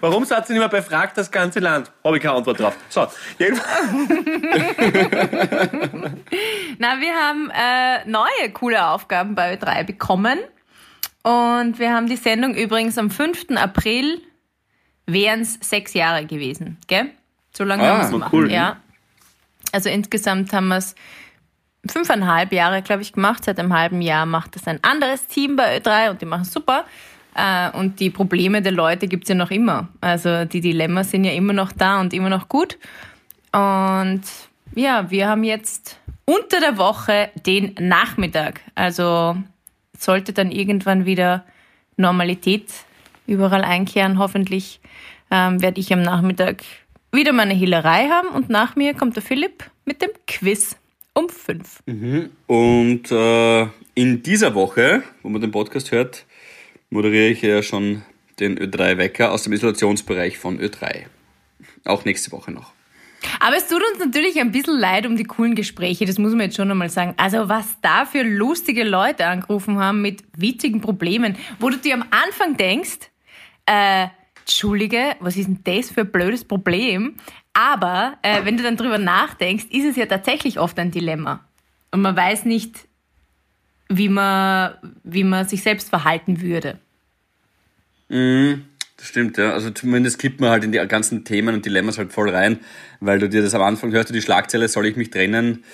Warum seid ihr nicht mehr befragt, das ganze Land? Habe ich keine Antwort drauf. So, jedenfalls. Na, wir haben äh, neue coole Aufgaben bei Ö3 bekommen. Und wir haben die Sendung übrigens am 5. April, wären es sechs Jahre gewesen, gell? So lange Ah, haben wir es gemacht, cool. ja. Also insgesamt haben wir es fünfeinhalb Jahre, glaube ich, gemacht. Seit einem halben Jahr macht das ein anderes Team bei Ö3 und die machen super. Äh, Und die Probleme der Leute gibt's ja noch immer. Also die Dilemmas sind ja immer noch da und immer noch gut. Und ja, wir haben jetzt unter der Woche den Nachmittag. Also sollte dann irgendwann wieder Normalität überall einkehren. Hoffentlich ähm, werde ich am Nachmittag wieder meine Hehlerei haben und nach mir kommt der Philipp mit dem Quiz um fünf. Und äh, in dieser Woche, wo man den Podcast hört, moderiere ich ja schon den Ö3-Wecker aus dem Isolationsbereich von Ö3. Auch nächste Woche noch. Aber es tut uns natürlich ein bisschen leid um die coolen Gespräche, das muss man jetzt schon einmal sagen. Also was da für lustige Leute angerufen haben mit witzigen Problemen, wo du dir am Anfang denkst, äh, Entschuldige, was ist denn das für ein blödes Problem? Aber äh, wenn du dann drüber nachdenkst, ist es ja tatsächlich oft ein Dilemma. Und man weiß nicht, wie man, wie man sich selbst verhalten würde. Das stimmt, ja. Also zumindest kippt man halt in die ganzen Themen und Dilemmas halt voll rein, weil du dir das am Anfang hörst, die Schlagzeile, soll ich mich trennen,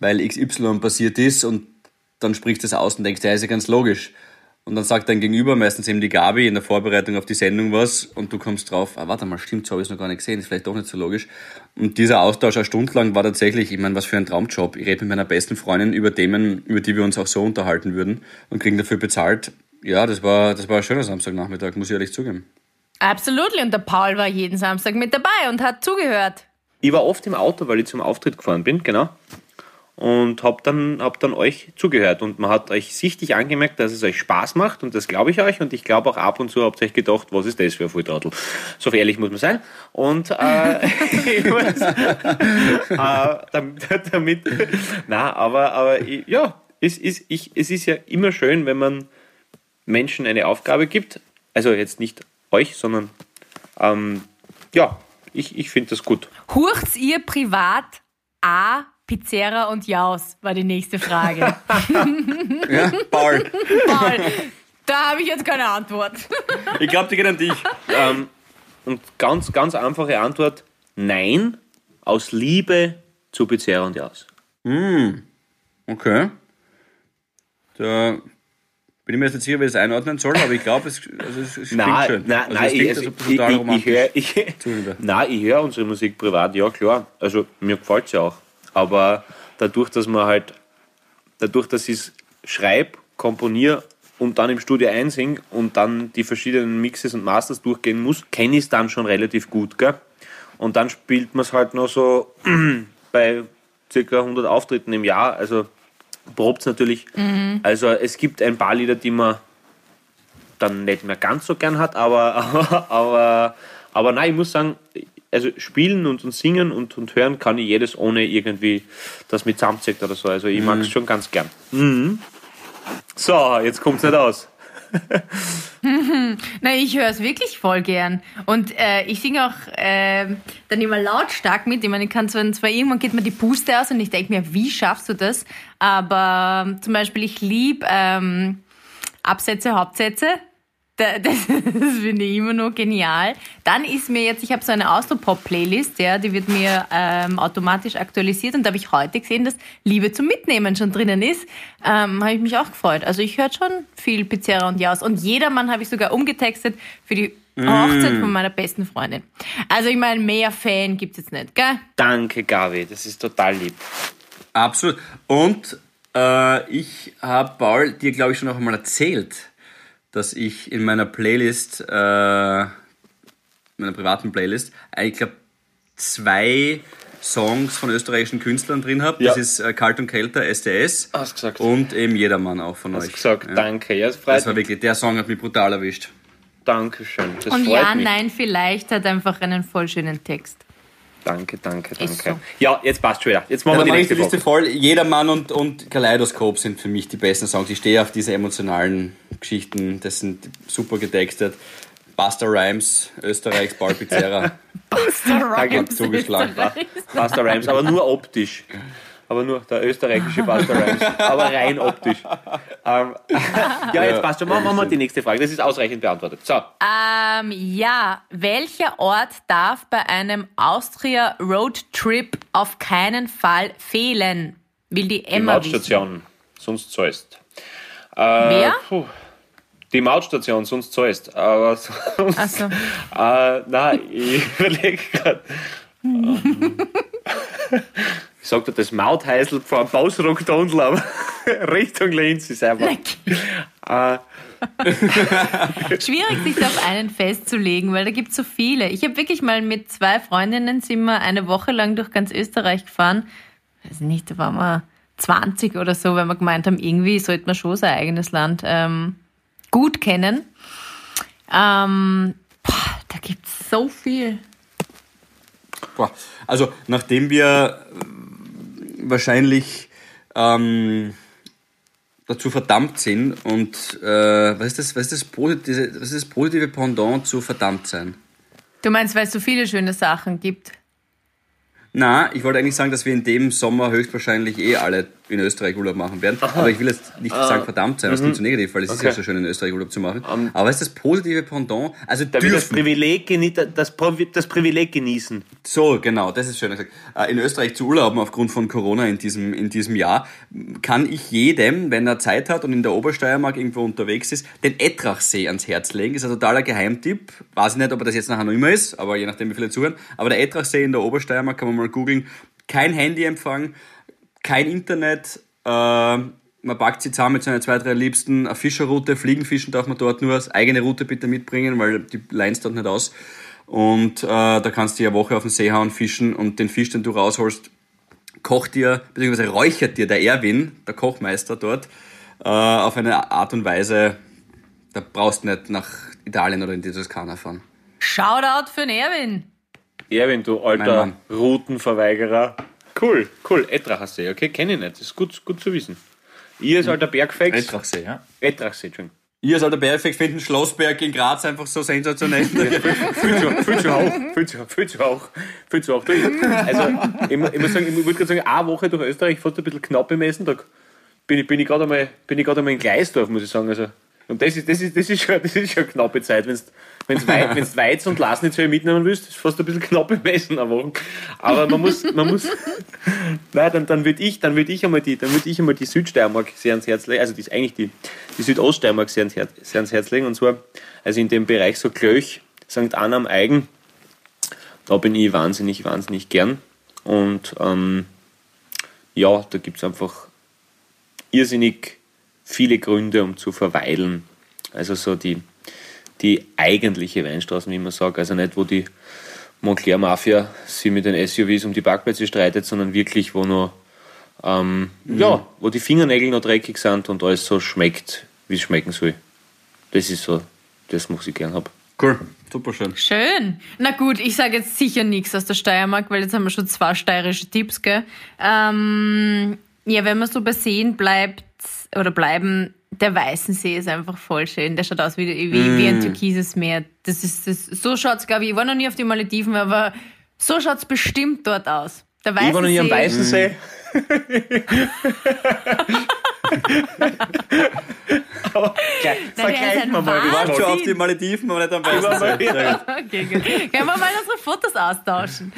weil XY passiert ist und dann sprichst du das aus und denkst, ja, ist ja ganz logisch. Und dann sagt dein Gegenüber, meistens eben die Gabi, in der Vorbereitung auf die Sendung was und du kommst drauf, ah, warte mal, stimmt, so habe ich es noch gar nicht gesehen, ist vielleicht doch nicht so logisch. Und dieser Austausch eine Stunde lang war tatsächlich, ich meine, was für ein Traumjob. Ich rede mit meiner besten Freundin über Themen, über die wir uns auch so unterhalten würden und kriegen dafür bezahlt. Ja, das war, das war ein schöner Samstagnachmittag, muss ich ehrlich zugeben. Absolut. Und der Paul war jeden Samstag mit dabei und hat zugehört. Ich war oft im Auto, weil ich zum Auftritt gefahren bin, genau. Und hab dann, hab dann euch zugehört. Und man hat euch sichtlich angemerkt, dass es euch Spaß macht. Und das glaube ich euch. Und ich glaube auch ab und zu habt ihr euch gedacht, was ist das für ein Volltrottel. So ehrlich muss man sein. Und äh, muss, äh, damit, damit, na, aber, aber ja, es ist, ich, es ist ja immer schön, wenn man Menschen eine Aufgabe gibt. Also jetzt nicht euch, sondern ähm, ja, ich, ich finde das gut. Hurcht's ihr privat A, Pizzera und Jaus, war die nächste Frage. Ja, Paul, Paul, da habe ich jetzt keine Antwort. ich glaube, die geht an dich. Ähm, und ganz, ganz einfache Antwort: Nein, aus Liebe zu Pizzeria und Jaus. Okay. Da bin ich mir jetzt nicht sicher, wie ich das einordnen soll, aber ich glaube, es, also es, es klingt schön. nein, also nein, es klingt, also, ich, ich, ich höre nein, ich höre unsere Musik privat, ja klar. Also mir gefällt ja auch. Aber dadurch, dass man halt, dadurch, dass ich es schreibe, komponiere und dann im Studio einsinge und dann die verschiedenen Mixes und Masters durchgehen muss, kenne ich es dann schon relativ gut, gell? Und dann spielt man es halt noch so bei circa 100 Auftritten im Jahr, also probt natürlich. Also es gibt ein paar Lieder, die man dann nicht mehr ganz so gern hat, aber, aber, aber, aber nein, ich muss sagen, also spielen und, und singen und, und hören kann ich jedes ohne irgendwie das mit zusammenzieht oder so. Also ich mag es schon ganz gern. Mhm. So, jetzt kommt es nicht aus. Na, ich höre es wirklich voll gern. Und äh, ich singe auch äh, dann immer lautstark mit. Ich meine, ich kann zwar, zwar irgendwann geht mir die Puste aus und ich denke mir, wie schaffst du das? Aber zum Beispiel, ich liebe ähm, Absätze, Hauptsätze. Da- Das, das finde ich immer noch genial. Dann ist mir jetzt, ich habe so eine Austropop-Playlist, ja, die wird mir ähm, automatisch aktualisiert und da habe ich heute gesehen, dass Liebe zum Mitnehmen schon drinnen ist. Ähm, habe ich mich auch gefreut. Also ich höre schon viel Pizzeria und Jaus. Und jedermann habe ich sogar umgetextet für die Hochzeit von meiner besten Freundin. Also ich meine, mehr Fan gibt es jetzt nicht, gell? Danke, Gavi, das ist total lieb. Absolut. Und äh, ich habe Paul dir, glaube ich, schon noch einmal erzählt, dass ich in meiner Playlist, äh, meiner privaten Playlist, ich glaube, zwei Songs von österreichischen Künstlern drin habe. Ja. Das ist äh, Kalt und Kälter, SDS. Hast gesagt. Und eben Jedermann auch von Hast euch. gesagt, Ja. danke. Ja, das freut Das war mich. wirklich, der Song hat mich brutal erwischt. Dankeschön. Das Und freut ja, mich. nein, vielleicht hat einfach einen voll schönen Text. Danke, danke, danke. so. Ja, jetzt passt schon wieder. Jetzt machen Ja, wir die ich die nächste Liste voll. Jedermann und, und Kaleidoskop sind für mich die besten Songs. Ich stehe auf diese emotionalen Geschichten. Das sind super getextet. Buster Rhymes, Österreichs Paul Pizzerra. Rhymes zugeschlagen. Buster Rhymes, aber nur optisch. Aber nur der österreichische Buster Rhymes. Aber rein optisch. Ähm, ja, jetzt passt schon. Machen wir mal die nächste Frage. Das ist ausreichend beantwortet. So. Ähm, ja, welcher Ort darf bei einem Austria Roadtrip auf keinen Fall fehlen? Will die Die Emma wissen. Mautstation, sonst zahlst. Äh, Wer? puh. Die Mautstation, sonst zahlst. Aber sonst. Ach so. Äh, nein, ich überlege gerade. Ich sagte das Mautheißel vor dem Bausrock-Tunnel, aber Richtung Linz ist einfach. Äh, Schwierig, sich da auf einen festzulegen, weil da gibt es so viele. Ich habe wirklich mal mit zwei Freundinnen sind wir eine Woche lang durch ganz Österreich gefahren. Weiß nicht, da waren wir 20 oder so, weil wir gemeint haben, irgendwie sollte man schon sein eigenes Land ähm, gut kennen. Ähm, boah, da gibt es so viel. Boah. Also, nachdem wir äh, wahrscheinlich ähm, dazu verdammt sind und äh, was, ist das, was, ist das positive, was ist das positive Pendant zu verdammt sein? Du meinst, weil es so viele schöne Sachen gibt? Na, ich wollte eigentlich sagen, dass wir in dem Sommer höchstwahrscheinlich eh alle in Österreich Urlaub machen werden. Aber ich will jetzt nicht sagen verdammt sein, das klingt so negativ, weil es ist Okay. ja so schön in Österreich Urlaub zu machen. Aber was ist das positive Pendant? Also da will das dürfen. Privileg, das, das Privileg genießen. So, genau, das ist schön gesagt. Äh, In Österreich zu urlauben aufgrund von Corona in diesem, in diesem Jahr, kann ich jedem, wenn er Zeit hat und in der Obersteiermark irgendwo unterwegs ist, den Ettrachsee ans Herz legen. Ist ein totaler Geheimtipp. Weiß ich nicht, ob er das jetzt nachher noch immer ist, aber je nachdem, wie viele zuhören. Aber der Ettrachsee in der Obersteiermark kann man mal googeln. Kein Handyempfang, kein Internet, äh, man packt sie zusammen mit seinen zwei, drei Liebsten, eine Fischerroute, Fliegenfischen darf man dort nur, als eigene Route bitte mitbringen, weil die leinst dort nicht aus. Und äh, da kannst du eine Woche auf den See hauen, fischen und den Fisch, den du rausholst, kocht dir, beziehungsweise räuchert dir der Erwin, der Kochmeister dort, äh, auf eine Art und Weise, da brauchst du nicht nach Italien oder in die Toskana fahren. Shoutout für den Erwin. Erwin, du alter. Routenverweigerer. Cool, cool. Ettrachersee, okay, kenne ich nicht. Das ist gut, gut zu wissen. Ihr als alter Bergfex. Ettrachsee, ja. Ettrachsee, Entschuldigung. Ihr als alter Bergfex finden Schlossberg in Graz einfach so sensationell. Viel zu, viel zu hoch, viel zu, viel zu hoch, viel zu hoch. Du, Also, ich, ich muss sagen, ich würde gerade sagen, eine Woche durch Österreich fast ein bisschen knapp bemessen. Da bin ich, bin ich gerade einmal, bin ich gerade einmal in Gleisdorf, muss ich sagen. Also, und das ist, das ist, das ist schon, das ist schon eine knappe Zeit. Wenn's, wenn's Wei, wenn's Weiz und Lasnitz mitnehmen willst, ist fast ein bisschen knapp bemessen eine Woche. Aber man muss, man muss, nein, dann, dann würde ich, dann würde ich einmal die, dann würde ich einmal die Südsteiermark sehr ans Herz legen, also die ist eigentlich die, die Südoststeiermark sehr ans Herz, sehr ans Herz legen. Und zwar, also in dem Bereich so Klöch, St. Anna am Eigen, da bin ich wahnsinnig, wahnsinnig gern. Und ähm, ja, da gibt es einfach irrsinnig viele Gründe, um zu verweilen. Also so die, die eigentliche Weinstraßen, wie man sagt. Also nicht, wo die Montclair Mafia sie mit den SUVs um die Parkplätze streitet, sondern wirklich, wo noch ähm, ja, wo die Fingernägel noch dreckig sind und alles so schmeckt, wie es schmecken soll. Das ist so, das, was ich gern habe. cool, super schön. Schön. Na gut, ich sage jetzt sicher nichts aus der Steiermark, weil jetzt haben wir schon zwei steirische Tipps, gell? Ähm, ja, wenn man so bei Seen bleibt oder bleiben, der Weißensee ist einfach voll schön. Der schaut aus wie, wie, wie ein türkises Meer. Das ist, das, so schaut's, glaube ich, ich war noch nie auf die Malediven, aber so schaut's bestimmt dort aus. Der Ich war noch nie am Weißensee- Weißensee. Aber gleich- ein man mal. Warst war's. schon auf die Malediven, aber nicht am Immer mal Weißen wieder. Okay, gut. Können wir mal unsere Fotos austauschen?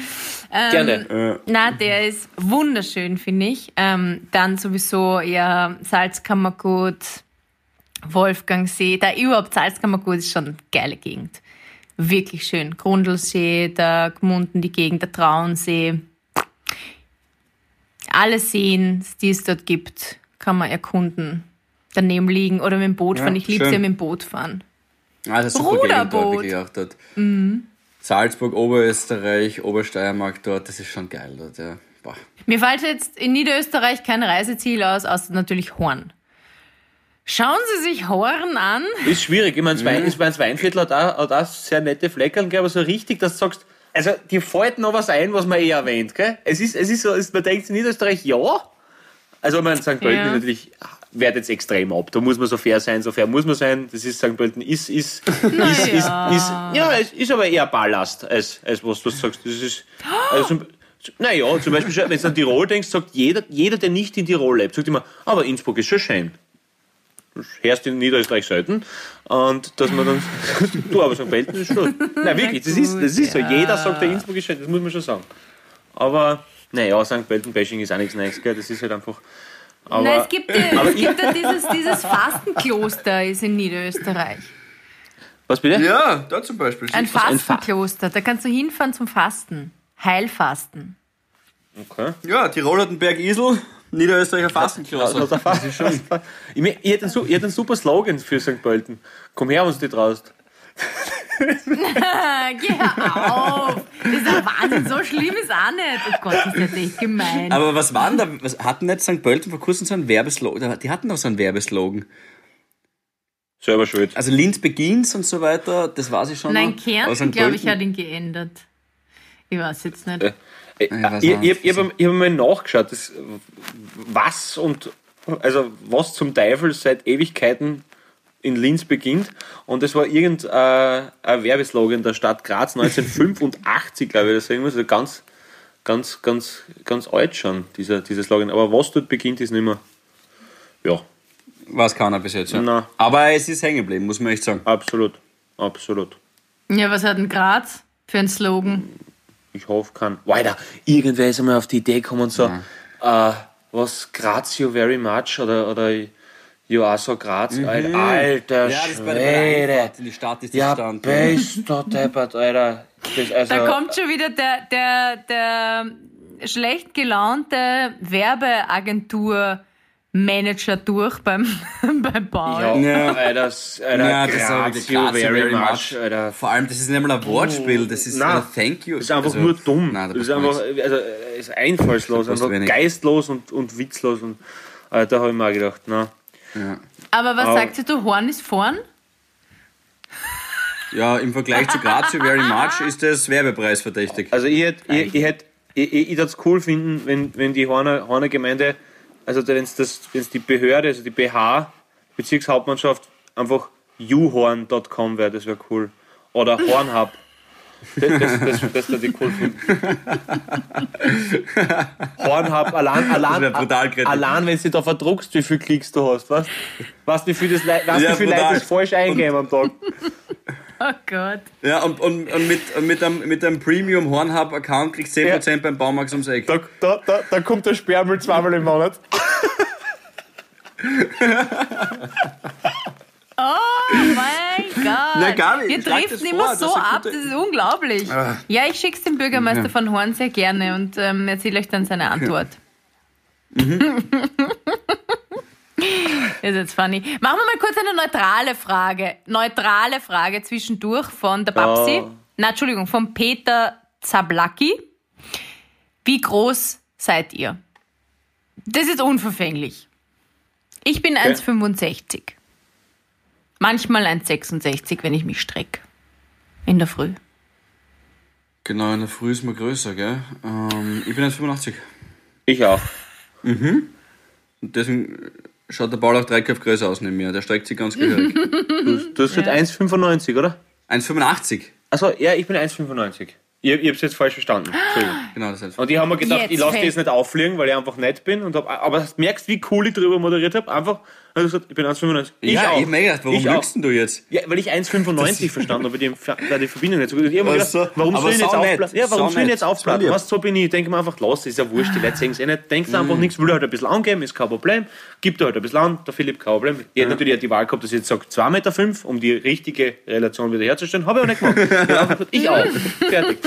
Ähm, Gerne. Na, der ist wunderschön, finde ich. Ähm, dann sowieso ja Salzkammergut, Wolfgangsee. Da überhaupt Salzkammergut ist schon eine geile Gegend. Wirklich schön. Grundlsee, der Gmunden, die Gegend, der Traunsee. Alle Seen, die es dort gibt, kann man erkunden. Daneben liegen oder mit dem Boot Ja, fahren. Ich liebe es ja mit dem Boot fahren. Also super Gegend dort, wirklich auch dort. Salzburg, Oberösterreich, Obersteiermark dort, das ist schon geil dort, ja. Boah. Mir fällt jetzt in Niederösterreich kein Reiseziel aus, außer natürlich Horn. Schauen Sie sich Horn an. Ist schwierig. Ich meine, das, Wein, ich mein, das Weinviertel hat auch, hat auch sehr nette Fleckern, aber so richtig, dass du sagst, also dir fällt noch was ein, was man eh erwähnt, gell? Es ist, es ist so, es, man denkt in Niederösterreich, ja. Also man St. Pölten Ja. natürlich wehrt jetzt extrem ab. Da muss man so fair sein, so fair muss man sein. Das ist St. Pölten ist, ist, ist, ist, ist, ja. ja, es ist aber eher Ballast, als, als was du sagst. Das ist, also zum, naja, zum Beispiel, wenn du an Tirol denkst, sagt jeder, jeder, der nicht in Tirol lebt, sagt immer, aber Innsbruck ist schon schön. Du in Niederösterreich selten. Und dass man dann, du, aber St. Pölten ist schon. Nein, wirklich, das ist, das ist so. Jeder sagt, der Innsbruck ist schön, das muss man schon sagen. Aber, naja, St. Pölten-Bashing ist auch nichts Neues, gell? Das ist halt einfach. Aber, Nein, es gibt, ja, aber es gibt ja dieses, dieses Fastenkloster ist in Niederösterreich. was bitte? Ja, da zum Beispiel. Ein Fastenkloster. Da kannst du hinfahren zum Fasten. Heilfasten. Okay. Ja, Tirol hat den Berg Isel, Niederösterreicher Also, Fastenkloster. fast schon. Ich, mein, ich, hätte einen, ich hätte einen super Slogan für St. Pölten. Komm her, uns die traust. Ah, Geh auf! Das ist ja Wahnsinn, so schlimm ist auch nicht. Oh Gott, das ist jetzt echt gemein. Aber was waren da, was hatten nicht St. Pölten vor kurzem so einen Werbeslogan? Die hatten doch so einen Werbeslogan. Selber schuld. Also Linz beginnt und so weiter, das weiß ich schon Nein, noch. Kärnten, glaube ich, hat ihn geändert. Ich weiß jetzt nicht. Äh, Ich weiß ich ich, nicht. ich habe ich hab mal nachgeschaut, das, was und also was zum Teufel seit Ewigkeiten in Linz beginnt. Und es war irgendein ein Werbeslogan der Stadt Graz 1985, glaube ich, das irgendwas. Also ganz, ganz, ganz, ganz alt schon, dieser, dieser Slogan. Aber was dort beginnt, ist nicht mehr. Ja, Weiß keiner bis jetzt. Ja. Nein. Aber es ist hängen geblieben, muss man echt sagen. absolut. Absolut. Ja, was hat denn Graz für ein Slogan? Ich hoffe, kann. Weiter. Irgendwer ist einmal auf die Idee gekommen und so, äh, was Graz you very much oder, oder you are so Graz. Alter, alter Mhm. Ja, das ist bei der, bei der Schwede. In die Stadt ist Ja, bist du deppert, Alter. Das, also, Da kommt schon wieder der, der, der schlecht gelaunte Werbeagentur-Manager durch beim, beim Paul. ja, Ja. Alter, Alter Ja, das ist aber Graz wirklich you Graz, very much, Alter. Vor allem, das ist nicht mal ein Wortspiel, das ist Nein, ein Thank you. Das ist einfach Also, nur dumm. Nein, da das ist einfach also, ist einfallslos, einfach wenig. geistlos und, und witzlos. Und, äh, da habe ich mir auch gedacht, na. Aber was Au. sagt ihr, du Horn ist vorn? Ja, im Vergleich zu Graz you very much ist das werbepreisverdächtig. Also ich hätte ich, ich hätt, ich, ich, ich cool finden, wenn, wenn die Horner, Horner Gemeinde, also wenn es die Behörde, also die BH, Bezirkshauptmannschaft, einfach youhorn.com wäre, das wäre cool. Oder Hornhub. Das, das, das, das würde ich cool finden. Hornhub, allein, allein, allein wenn du da verdruckst, wie viel Klicks du hast, weißt Weißt du, wie viel, das, Lei- weißt, Ja, wie viel Leute das falsch eingeben am Tag? Oh Gott. Ja, und, und, und mit, mit einem, mit einem Premium Hornhub Account kriegst du 10% beim Baumarkt ums Eck. Da, da, da, da kommt der Sperrmüll zweimal im Monat. Oh mein Gott. Na, Wir schlag driften das immer so das ab, das ist unglaublich. Ja, ich schick's dem Bürgermeister von Horn sehr gerne und ähm, erzähle euch dann seine Antwort. Mhm. ist jetzt funny. Machen wir mal kurz eine neutrale Frage. Neutrale Frage zwischendurch von der Babsi. Oh. Na, Entschuldigung, von Peter Zablacki. Wie groß seid ihr? Das ist unverfänglich. Ich bin 1,65. Manchmal 1,66, wenn ich mich strecke. In der Früh. Genau, in der Früh ist man größer, gell? Ähm, ich bin 1,85. Ich auch. Und deswegen schaut der Ball auch drei Köpfe größer aus neben mir. Der streckt sich ganz gehörig. Du hast halt 1,95, oder? 1,85. Achso, ja, ich bin 1,95. Ich, ich hab's jetzt falsch verstanden. Entschuldigung. Genau, das heißt. Und ich habe mir gedacht, Jetzt ich lasse die fällt- jetzt nicht auffliegen, weil ich einfach nett bin. Und hab, aber du merkst, wie cool ich darüber moderiert habe. Einfach, also gesagt, ich bin 1,95. Ich ja, auch. ich hab mir gedacht, warum auch. lügst denn du jetzt? Ja, weil ich 1,95 verstanden habe, die, da die Verbindung nicht so gut ist. Ich hab mir Ach gedacht, warum soll ich jetzt aufblasen? Ja, warum soll ich jetzt aufblasen? Was, so bin ich. Ich denke mir einfach, los, ist ja wurscht, die Leute sehen es eh nicht. Denkst einfach Mhm. nichts, will halt ein bisschen angeben, ist kein Problem. Gibt halt ein bisschen an, der Philipp, kein Problem. Ich hätte natürlich die Wahl gehabt, dass ich jetzt sage 2,5 Meter, fünf, um die richtige Relation wieder herzustellen. Habe ich auch nicht gemacht. Ich, auch. Fertig.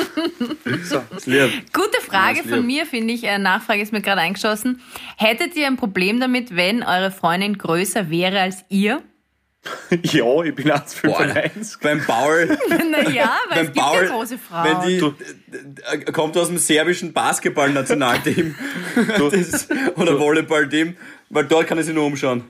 So. Lieb. Gute Frage von mir, finde ich. Nachfrage ist mir gerade eingeschossen. Hättet ihr ein Problem damit, wenn eure Freundin größer wäre als ihr? Ja, ich bin Boah, 1,95. beim Paul, naja, weil es beim gibt ja Paul, große Frauen. wenn die, d- d- kommt aus dem serbischen Basketballnationalteam oder Volleyballteam, weil dort kann er sich nur umschauen.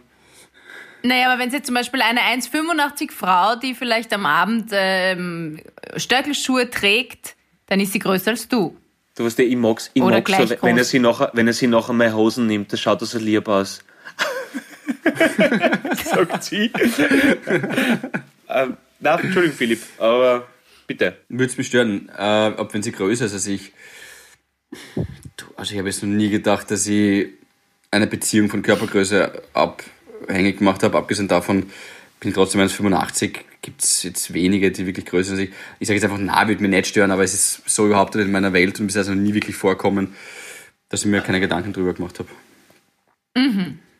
Naja, aber wenn sie zum Beispiel eine 1,85 Frau, die vielleicht am Abend ähm, Stöckelschuhe trägt, dann ist sie größer als du. Du weißt ja, ich mag's, ich Oder mag's so, wenn er sie nachher, wenn er sie nachher meine Hosen nimmt, das schaut so lieb aus. Sagt sie. ähm, na, Entschuldigung, Philipp, aber bitte. Würde es mich stören, äh, ob wenn sie größer ist als ich. Du, Also ich habe jetzt noch nie gedacht, dass ich eine Beziehung von Körpergröße abhängig gemacht habe. Abgesehen davon bin ich trotzdem 1,85. Gibt es jetzt wenige, die wirklich größer sind als ich. Ich sage jetzt einfach, na, würde mich nicht stören, aber es ist so überhaupt nicht in meiner Welt und bisher ist noch nie wirklich vorkommen, dass ich mir keine Gedanken drüber gemacht habe.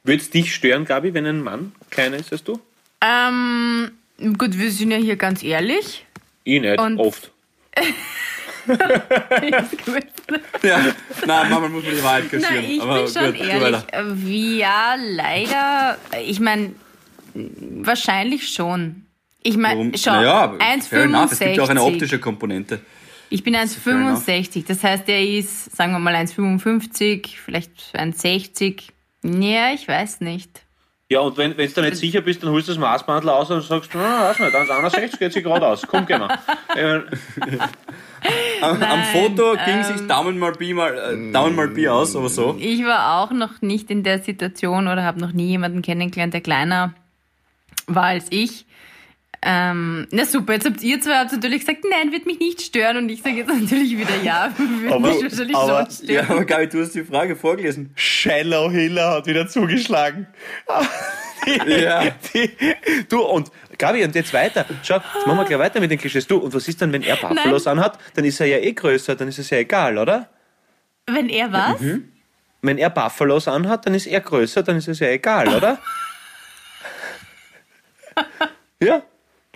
Würde es dich stören, Gabi, wenn ein Mann kleiner ist als du? Ähm, gut, wir sind ja hier ganz ehrlich. Ich nicht, Und- oft. Ja, nein, manchmal muss man die Wahrheit Nein, kaschieren. ich aber bin schon gut, ehrlich. Ja, leider. Ich meine, wahrscheinlich schon. Ich meine, Warum? schau, Naja, aber fair enough. Es gibt ja auch eine 1,65. optische Komponente. Ich bin fair 1,65. Das heißt, er ist, sagen wir mal, 1,55, vielleicht 1,60. Ja, ich weiß nicht. Ja, und wenn wenn du da nicht sicher bist, dann holst du das Maßbandel aus und sagst, na, weiß nicht, 1,61 geht sich gerade aus. Komm, gehen wir. Äh, Am, am Nein, Foto ging ähm, sich Daumen mal B mal, äh, Daumen mal B aus, aber so. Ich war auch noch nicht in der Situation oder habe noch nie jemanden kennengelernt, der kleiner war als ich. Ähm, na super, jetzt habt ihr zwei habt natürlich gesagt, nein, wird mich nicht stören und ich sage jetzt natürlich wieder ja, würde Aber- mich wahrscheinlich aber- schon Ja, stören. aber Gabi, du hast die Frage vorgelesen. Shallow Hiller hat wieder zugeschlagen. Ja. Die, du, und Gabi, und jetzt weiter. Schau, jetzt machen wir gleich weiter mit den Klischees. Du, und was ist dann, wenn er Buffalos anhat? Dann ist er ja eh größer, dann ist es ja egal, oder? Wenn er was? Wenn er Buffalos anhat, dann ist er größer, dann ist es ja egal, oder? ja.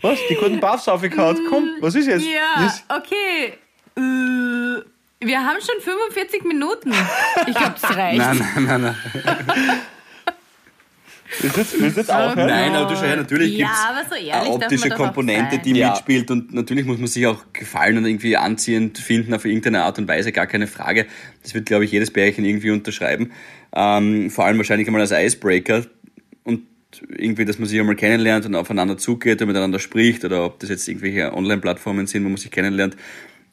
Was? Die guten Buffs aufgekaut. Komm, was ist jetzt? Ja, Ist- okay. Äh, wir haben schon 45 Minuten. Ich glaube, das reicht. Nein, nein, nein, nein. Willst du jetzt, willst du jetzt aufhören? Nein, aber du schau her, natürlich Ja, gibt's aber so ehrlich eine optische auch Komponente, die Ja. mitspielt und natürlich muss man sich auch gefallen und irgendwie anziehend finden auf irgendeine Art und Weise, gar keine Frage. Das wird, glaube ich, jedes Bärchen irgendwie unterschreiben. Ähm, vor allem wahrscheinlich einmal als Icebreaker und irgendwie, dass man sich einmal kennenlernt und aufeinander zugeht und miteinander spricht oder ob das jetzt irgendwelche Online-Plattformen sind, wo man sich kennenlernt.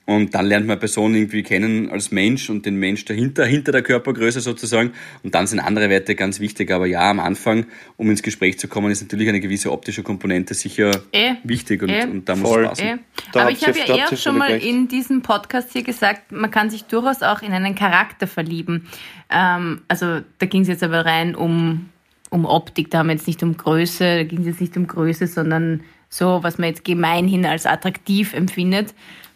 Und dann lernt man eine Person irgendwie kennen als Mensch und den Mensch dahinter, hinter der Körpergröße sozusagen. Und dann sind andere Werte ganz wichtig. Aber ja, am Anfang, um ins Gespräch zu kommen, ist natürlich eine gewisse optische Komponente sicher Eh. wichtig und, Eh. und da muss Voll. es passen. Da Aber ich habe ja eh auch ihr schon mal recht. in diesem Podcast hier gesagt, man kann sich durchaus auch in einen Charakter verlieben. Ähm, also da ging es jetzt aber rein um, um Optik, da haben wir jetzt nicht um Größe, da ging es jetzt nicht um Größe, sondern so, was man jetzt gemeinhin als attraktiv empfindet.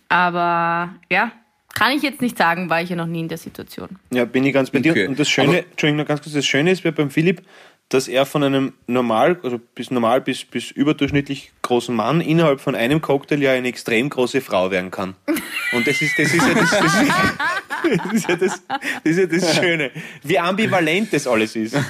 Aber ja, kann ich jetzt nicht sagen, war ich ja noch nie in der Situation. Ja, bin ich ganz bei dir. Okay. Und das Schöne, Aber- Entschuldigung, noch ganz kurz, das Schöne ist bei- beim Philipp, dass er von einem normal, also bis normal bis, bis überdurchschnittlich großen Mann innerhalb von einem Cocktail ja eine extrem große Frau werden kann. Und das ist, das ist ja das, das, ist, das, ist ja das, das ist ja das Schöne. Wie ambivalent das alles ist. Ja,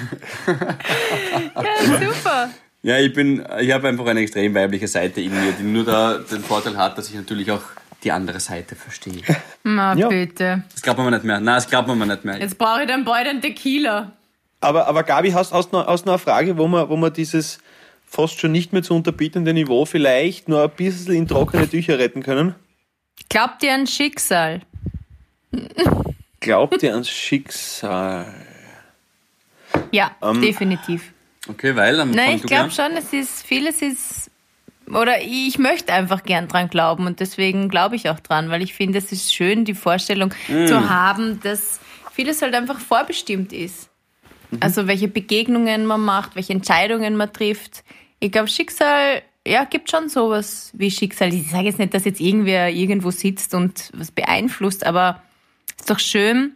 super. Ja, ich bin, ich habe einfach eine extrem weibliche Seite in mir, die nur da den Vorteil hat, dass ich natürlich auch die andere Seite verstehe. Na, Ja. bitte. Das glaubt man mir nicht mehr. Nein, das glaubt man mir nicht mehr. Jetzt brauche ich dann bald einen Tequila. Aber, aber Gabi, hast, hast, noch, hast noch eine Frage, wo man, wo man dieses fast schon nicht mehr zu unterbietende Niveau vielleicht nur ein bisschen in trockene Tücher retten können? Glaubt ihr an Schicksal? Glaubt ihr ans Schicksal? Ja, Ähm, definitiv. Okay, weil am Nein, ich glaube schon, es ist, vieles ist, oder ich möchte einfach gern dran glauben und deswegen glaube ich auch dran, weil ich finde, es ist schön, die Vorstellung Mm. zu haben, dass vieles halt einfach vorbestimmt ist. Mhm. Also welche Begegnungen man macht, welche Entscheidungen man trifft. Ich glaube, Schicksal, ja, gibt schon sowas wie Schicksal. Ich sage jetzt nicht, dass jetzt irgendwer irgendwo sitzt und was beeinflusst, aber ist doch schön,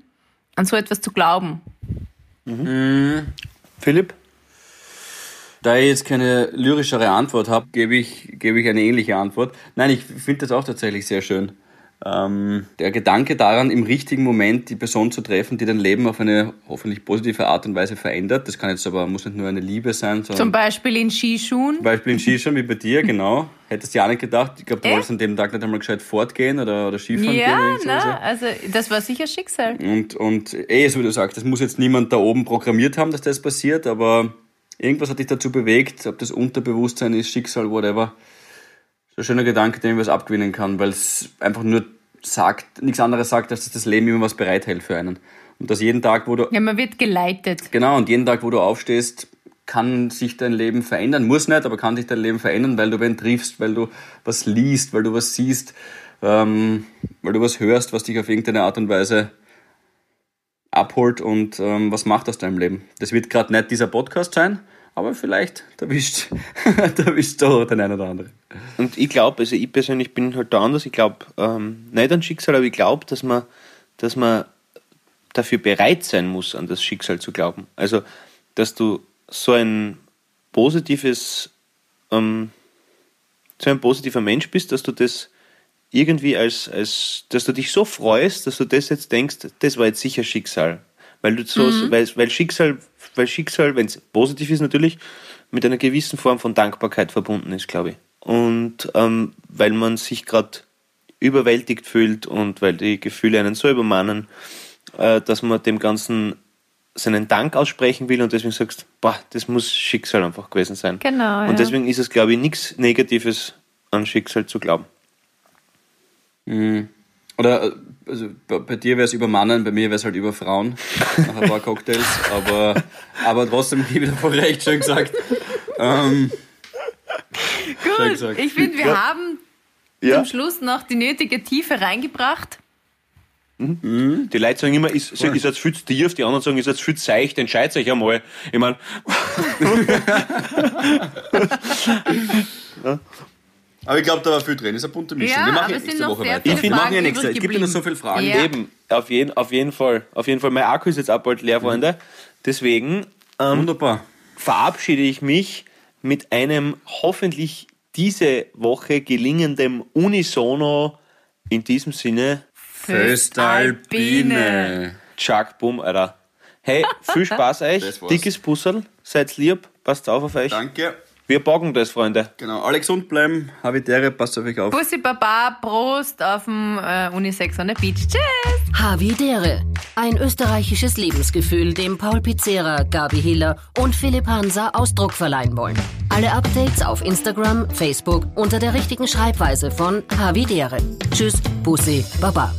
an so etwas zu glauben. Philipp? Da ich jetzt keine lyrischere Antwort habe, gebe ich, gebe ich eine ähnliche Antwort. Nein, ich finde das auch tatsächlich sehr schön. Ähm, der Gedanke daran, im richtigen Moment die Person zu treffen, die dein Leben auf eine hoffentlich positive Art und Weise verändert. Das kann jetzt aber, muss nicht nur eine Liebe sein, sondern Zum Beispiel in Skischuhen. Zum Beispiel in Skischuhen wie bei dir, genau. Hättest du ja auch nicht gedacht. Ich glaube, du Äh? wolltest an dem Tag nicht einmal gescheit fortgehen oder, oder Skifahren gehen. Ja, oder irgend sowas, na, also das war sicher Schicksal. Und, und eh, so wie du sagst, das muss jetzt niemand da oben programmiert haben, dass das passiert, aber irgendwas hat dich dazu bewegt, ob das Unterbewusstsein ist, Schicksal, whatever. So ein schöner Gedanke, den ich was abgewinnen kann, weil es einfach nur sagt, nichts anderes sagt, als dass das Leben immer was bereithält für einen. Und dass jeden Tag, wo du, Ja, man wird geleitet. genau, und jeden Tag, wo du aufstehst, kann sich dein Leben verändern. Muss nicht, aber kann sich dein Leben verändern, weil du wen triffst, weil du was liest, weil du was siehst, ähm, weil du was hörst, was dich auf irgendeine Art und Weise abholt und ähm, was macht aus deinem Leben. Das wird gerade nicht dieser Podcast sein, aber vielleicht erwischt, erwischt da den einen oder anderen. Und ich glaube, also ich persönlich bin halt da anders. Ich glaube ähm, nicht an Schicksal, aber ich glaube, dass man, dass man dafür bereit sein muss, an das Schicksal zu glauben. Also, dass du so ein positives, ähm, so ein positiver Mensch bist, dass du das irgendwie als, als, dass du dich so freust, dass du das jetzt denkst, das war jetzt sicher Schicksal. Weil du so, weil, weil Schicksal, weil Schicksal, wenn es positiv ist natürlich, mit einer gewissen Form von Dankbarkeit verbunden ist, glaube ich. Und ähm, weil man sich gerade überwältigt fühlt und weil die Gefühle einen so übermannen, äh, dass man dem Ganzen seinen Dank aussprechen will und deswegen sagst, boah, das muss Schicksal einfach gewesen sein. Genau, Und ja. deswegen ist es, glaube ich, nichts Negatives an Schicksal zu glauben. Oder äh, also bei, dir wäre es über Mannen, bei mir wäre es halt über Frauen nach ein paar Cocktails, aber, aber trotzdem gebe ich voll recht, schön gesagt. Ähm, schön Gut, gesagt. ich finde, wir haben Ja. zum Schluss noch die nötige Tiefe reingebracht. Die Leute sagen immer, ist, ist jetzt viel zu tief, die anderen sagen, ist jetzt viel zu seicht, entscheidet euch einmal. Ich meine, aber ich glaube, da war viel drin. Das ist eine bunte Mischung. Ja, wir machen aber ja nächste Woche weiter. Ich finde, machen ja nächste. Es gibt ja noch so viele Fragen. Ja. eben, auf jeden, auf jeden Fall. Auf jeden Fall. Mein Akku ist jetzt auch bald leer, Freunde. Deswegen ähm, Wunderbar. verabschiede ich mich mit einem hoffentlich diese Woche gelingenden Unisono. In diesem Sinne, Föstalpine. Chuck, boom, Alter. Hey, viel Spaß euch. Dickes Pussel. Seid lieb. Passt auf auf euch. Danke. Wir bocken das, Freunde. Genau, alle gesund bleiben. Habitäre, passt auf euch auf. Bussi Baba, Prost auf dem äh, Unisex on the Beach. Tschüss! Havidere. Ein österreichisches Lebensgefühl, dem Paul Pizzera, Gabi Hiller und Philipp Hansa Ausdruck verleihen wollen. Alle Updates auf Instagram, Facebook unter der richtigen Schreibweise von Havidere. Tschüss, Bussi, Baba.